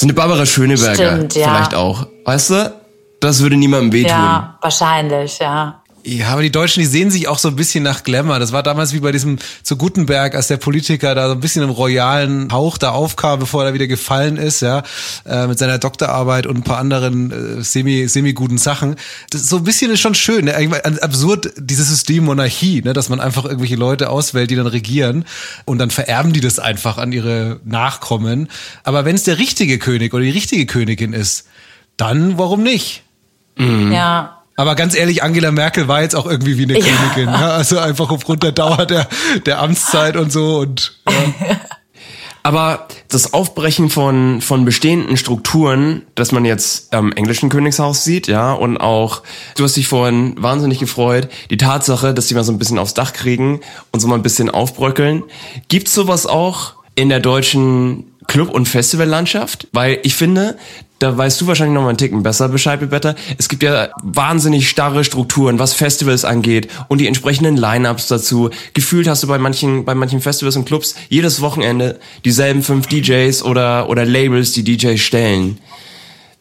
So eine Barbara Schöneberger Stimmt, ja. vielleicht auch. Weißt du? Das würde niemandem wehtun. Ja, wahrscheinlich, ja. Ja, aber die Deutschen, die sehen sich auch so ein bisschen nach Glamour. Das war damals wie bei diesem zu Gutenberg, als der Politiker da so ein bisschen im royalen Hauch da aufkam, bevor er wieder gefallen ist, ja, äh, mit seiner Doktorarbeit und ein paar anderen äh, semi semi guten Sachen. Das so ein bisschen ist schon schön, ne? Absurd dieses System Monarchie, ne, dass man einfach irgendwelche Leute auswählt, die dann regieren und dann vererben die das einfach an ihre Nachkommen. Aber wenn es der richtige König oder die richtige Königin ist, dann warum nicht? Ja. Aber ganz ehrlich, Angela Merkel war jetzt auch irgendwie wie eine Ja. Königin. Ja? Also einfach aufgrund der Dauer der, der Amtszeit und so. Und ja. *laughs* Aber das Aufbrechen von, von bestehenden Strukturen, das man jetzt am englischen Königshaus sieht, ja, und auch, du hast dich vorhin wahnsinnig gefreut, die Tatsache, dass die mal so ein bisschen aufs Dach kriegen und so mal ein bisschen aufbröckeln. Gibt's sowas auch in der deutschen Club- und Festivallandschaft? Weil ich finde, da weißt du wahrscheinlich noch mal einen Ticken besser Bescheid, Better. Es gibt ja wahnsinnig starre Strukturen, was Festivals angeht und die entsprechenden Line-Ups dazu. Gefühlt hast du bei manchen, bei manchen Festivals und Clubs jedes Wochenende dieselben fünf DJs oder, oder Labels, die DJs stellen.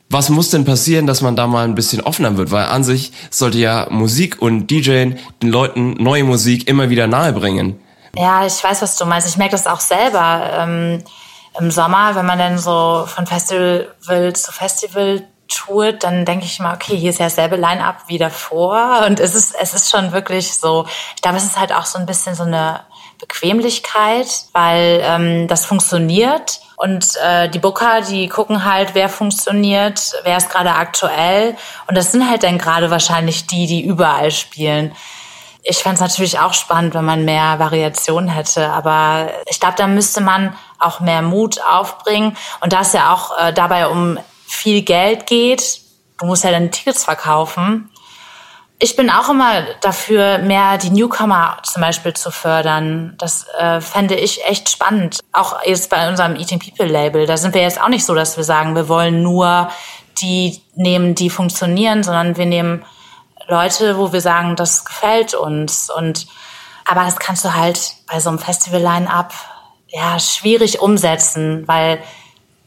Was muss denn passieren, dass man da mal ein bisschen offener wird? Weil an sich sollte ja Musik und DJing den Leuten neue Musik immer wieder nahebringen. Ja, ich weiß, was du meinst. Ich merke das auch selber. Ähm, Im Sommer, wenn man dann so von Festival zu Festival tourt, dann denke ich mal, okay, hier ist ja dasselbe Line-Up wie davor. Und es ist, es ist schon wirklich so, ich glaube, es ist halt auch so ein bisschen so eine Bequemlichkeit, weil ähm, das funktioniert. Und äh, die Booker, die gucken halt, wer funktioniert, wer ist gerade aktuell. Und das sind halt dann gerade wahrscheinlich die, die überall spielen. Ich fände es natürlich auch spannend, wenn man mehr Variation hätte, aber ich glaube, da müsste man auch mehr Mut aufbringen. Und da es ja auch äh, dabei um viel Geld geht, du musst ja dann Tickets verkaufen. Ich bin auch immer dafür, mehr die Newcomer zum Beispiel zu fördern. Das äh, fände ich echt spannend. Auch jetzt bei unserem Eating People Label. Da sind wir jetzt auch nicht so, dass wir sagen, wir wollen nur die nehmen, die funktionieren, sondern wir nehmen Leute, wo wir sagen, das gefällt uns. Und aber das kannst du halt bei so einem Festival-Line-Up ja schwierig umsetzen, weil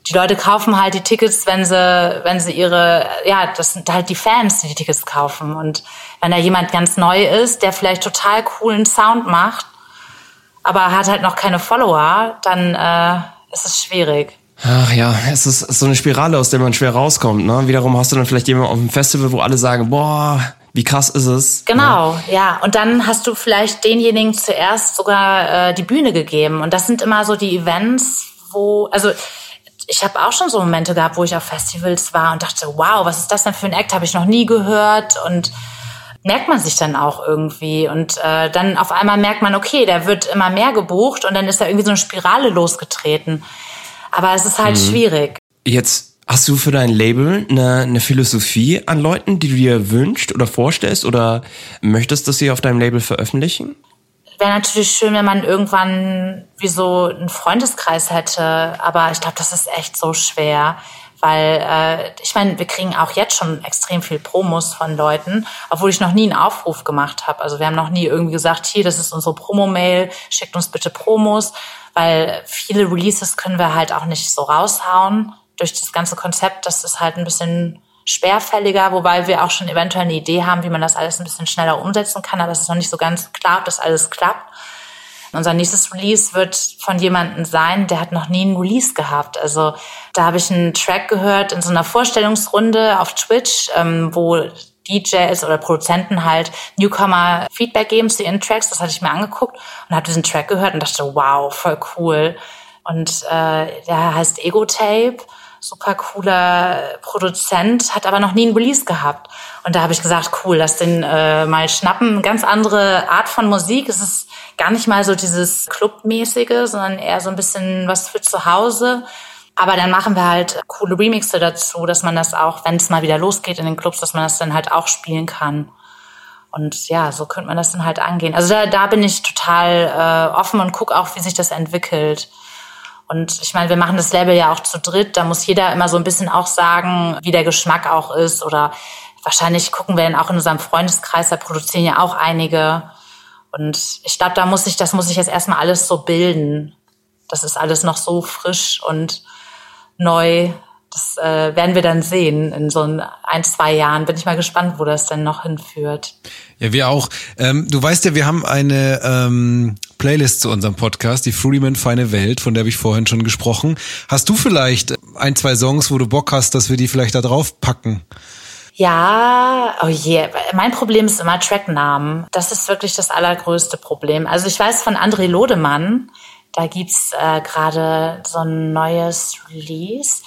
die Leute kaufen halt die Tickets, wenn sie, wenn sie ihre, ja, das sind halt die Fans, die die Tickets kaufen. Und wenn da jemand ganz neu ist, der vielleicht total coolen Sound macht, aber hat halt noch keine Follower, dann äh, ist es schwierig. Ach ja, es ist so eine Spirale, aus der man schwer rauskommt. Ne? Wiederum hast du dann vielleicht jemanden auf dem Festival, wo alle sagen, boah, wie krass ist es? Genau, ja. Und dann hast du vielleicht denjenigen zuerst sogar äh, die Bühne gegeben. Und das sind immer so die Events, wo, also ich habe auch schon so Momente gehabt, wo ich auf Festivals war und dachte, wow, was ist das denn für ein Act? Habe ich noch nie gehört und merkt man sich dann auch irgendwie. Und äh, dann auf einmal merkt man, okay, der wird immer mehr gebucht und dann ist da irgendwie so eine Spirale losgetreten. Aber es ist halt schwierig. Jetzt hast du für dein Label eine, eine Philosophie an Leuten, die du dir wünschst oder vorstellst oder möchtest, dass sie auf deinem Label veröffentlichen? Wäre natürlich schön, wenn man irgendwann wie so einen Freundeskreis hätte, aber ich glaube, das ist echt so schwer, weil äh, ich meine, wir kriegen auch jetzt schon extrem viel Promos von Leuten, obwohl ich noch nie einen Aufruf gemacht habe. Also wir haben noch nie irgendwie gesagt, hier, das ist unsere Promo-Mail, schickt uns bitte Promos, weil viele Releases können wir halt auch nicht so raushauen durch das ganze Konzept. Das ist halt ein bisschen schwerfälliger, wobei wir auch schon eventuell eine Idee haben, wie man das alles ein bisschen schneller umsetzen kann, aber es ist noch nicht so ganz klar, ob das alles klappt. Unser nächstes Release wird von jemandem sein, der hat noch nie einen Release gehabt. Also da habe ich einen Track gehört in so einer Vorstellungsrunde auf Twitch, ähm, wo DJs oder Produzenten halt Newcomer Feedback geben zu ihren Tracks. Das hatte ich mir angeguckt und habe diesen Track gehört und dachte, wow, voll cool. Und äh, der heißt Ego Tape super cooler Produzent, hat aber noch nie einen Release gehabt. Und da habe ich gesagt, cool, lass den äh, mal schnappen. Ganz andere Art von Musik. Es ist gar nicht mal so dieses Clubmäßige, sondern eher so ein bisschen was für zu Hause. Aber dann machen wir halt coole Remixe dazu, dass man das auch, wenn es mal wieder losgeht in den Clubs, dass man das dann halt auch spielen kann. Und ja, so könnte man das dann halt angehen. Also da, da bin ich total äh, offen und gucke auch, wie sich das entwickelt. Und ich meine, wir machen das Label ja auch zu dritt. Da muss jeder immer so ein bisschen auch sagen, wie der Geschmack auch ist. Oder wahrscheinlich gucken wir dann auch in unserem Freundeskreis, da produzieren ja auch einige. Und ich glaube, da muss ich, das muss ich jetzt erstmal alles so bilden. Das ist alles noch so frisch und neu. Das äh, werden wir dann sehen in so ein, zwei Jahren. Bin ich mal gespannt, wo das denn noch hinführt. Ja, wir auch. Ähm, du weißt ja, wir haben eine ähm, Playlist zu unserem Podcast, die Fruityman Feine Welt, von der habe ich vorhin schon gesprochen. Hast du vielleicht ein, zwei Songs, wo du Bock hast, dass wir die vielleicht da drauf packen? Ja, oh je, mein Problem ist immer Tracknamen. Das ist wirklich das allergrößte Problem. Also ich weiß von André Lodemann, da gibt's äh, gerade so ein neues Release.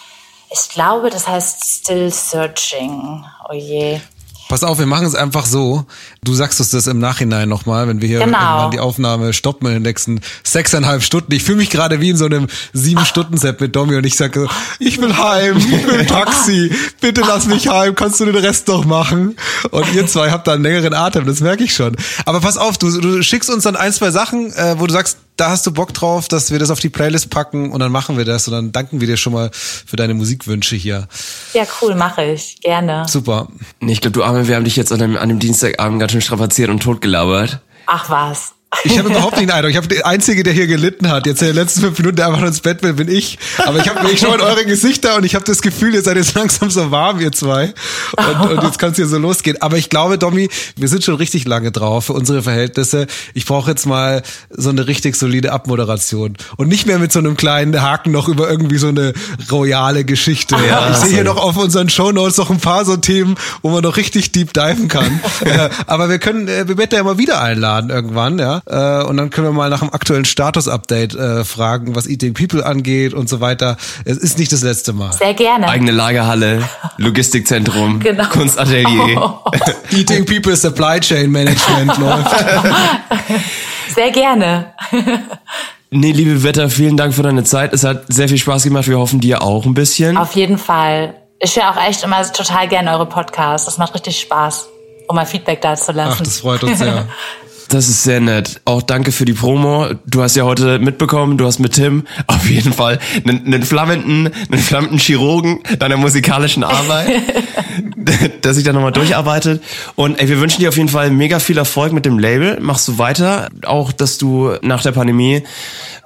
Ich glaube, das heißt Still Searching. Oh je. Pass auf, wir machen es einfach so. Du sagst uns das im Nachhinein nochmal, wenn wir hier Genau. die Aufnahme stoppen in den nächsten sechseinhalb Stunden. Ich fühle mich gerade wie in so einem sieben-Stunden-Set mit Domi und ich sage ich will heim, ich will ein Taxi, bitte lass mich heim, kannst du den Rest noch machen? Und ihr zwei habt da einen längeren Atem, das merke ich schon. Aber pass auf, du, du schickst uns dann ein, zwei Sachen, äh, wo du sagst, da hast du Bock drauf, dass wir das auf die Playlist packen und dann machen wir das und dann danken wir dir schon mal für deine Musikwünsche hier. Ja, cool, mache ich. Gerne. Super. Nee, ich glaube, du Arme, wir haben dich jetzt an dem, an dem Dienstagabend ganz schön strapaziert und totgelabert. Ach was. Ich habe überhaupt nicht den Eindruck. Ich habe der Einzige, der hier gelitten hat. Jetzt in den letzten fünf Minuten, der einfach ins Bett will, bin ich. Aber ich habe ich schaue in eure Gesichter und ich habe das Gefühl, ihr seid jetzt langsam so warm, ihr zwei. Und, und jetzt kann es hier so losgehen. Aber ich glaube, Domi, wir sind schon richtig lange drauf für unsere Verhältnisse. Ich brauche jetzt mal so eine richtig solide Abmoderation. Und nicht mehr mit so einem kleinen Haken noch über irgendwie so eine royale Geschichte. Ja, ich sehe hier noch auf unseren Shownotes noch ein paar so Themen, wo man noch richtig deep diven kann. *laughs* äh, aber wir können, äh, wir werden ja mal wieder einladen irgendwann, ja. Äh, und dann können wir mal nach dem aktuellen Status-Update äh, fragen, was Eating People angeht und so weiter. Es ist nicht das letzte Mal. Sehr gerne. Eigene Lagerhalle, Logistikzentrum, *laughs* Genau. Kunstatelier. *laughs* Eating People Supply Chain Management *laughs* läuft. Sehr gerne. Nee, liebe Wetter, vielen Dank für deine Zeit. Es hat sehr viel Spaß gemacht. Wir hoffen dir auch ein bisschen. Auf jeden Fall. Ich höre auch echt immer total gerne eure Podcasts. Das macht richtig Spaß, um mal Feedback da zu lassen. Ach, das freut uns sehr. Das ist sehr nett. Auch danke für die Promo. Du hast ja heute mitbekommen, du hast mit Tim auf jeden Fall einen, einen flammenden, einen flammenden Chirurgen deiner musikalischen Arbeit, *laughs* der sich da nochmal durcharbeitet. Und ey, wir wünschen dir auf jeden Fall mega viel Erfolg mit dem Label. Machst du weiter? Auch, dass du nach der Pandemie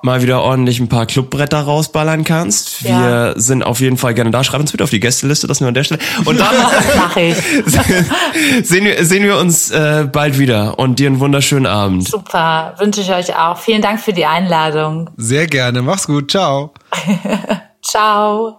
mal wieder ordentlich ein paar Clubbretter rausballern kannst. Wir Ja. sind auf jeden Fall gerne da. Schreib uns bitte auf die Gästeliste, das nur an der Stelle. Und dann *laughs* *laughs* sehen, wir, sehen wir uns äh, bald wieder und dir einen wunderschönen Abend. Super. Wünsche ich euch auch. Vielen Dank für die Einladung. Sehr gerne. Mach's gut. Ciao. *laughs* Ciao.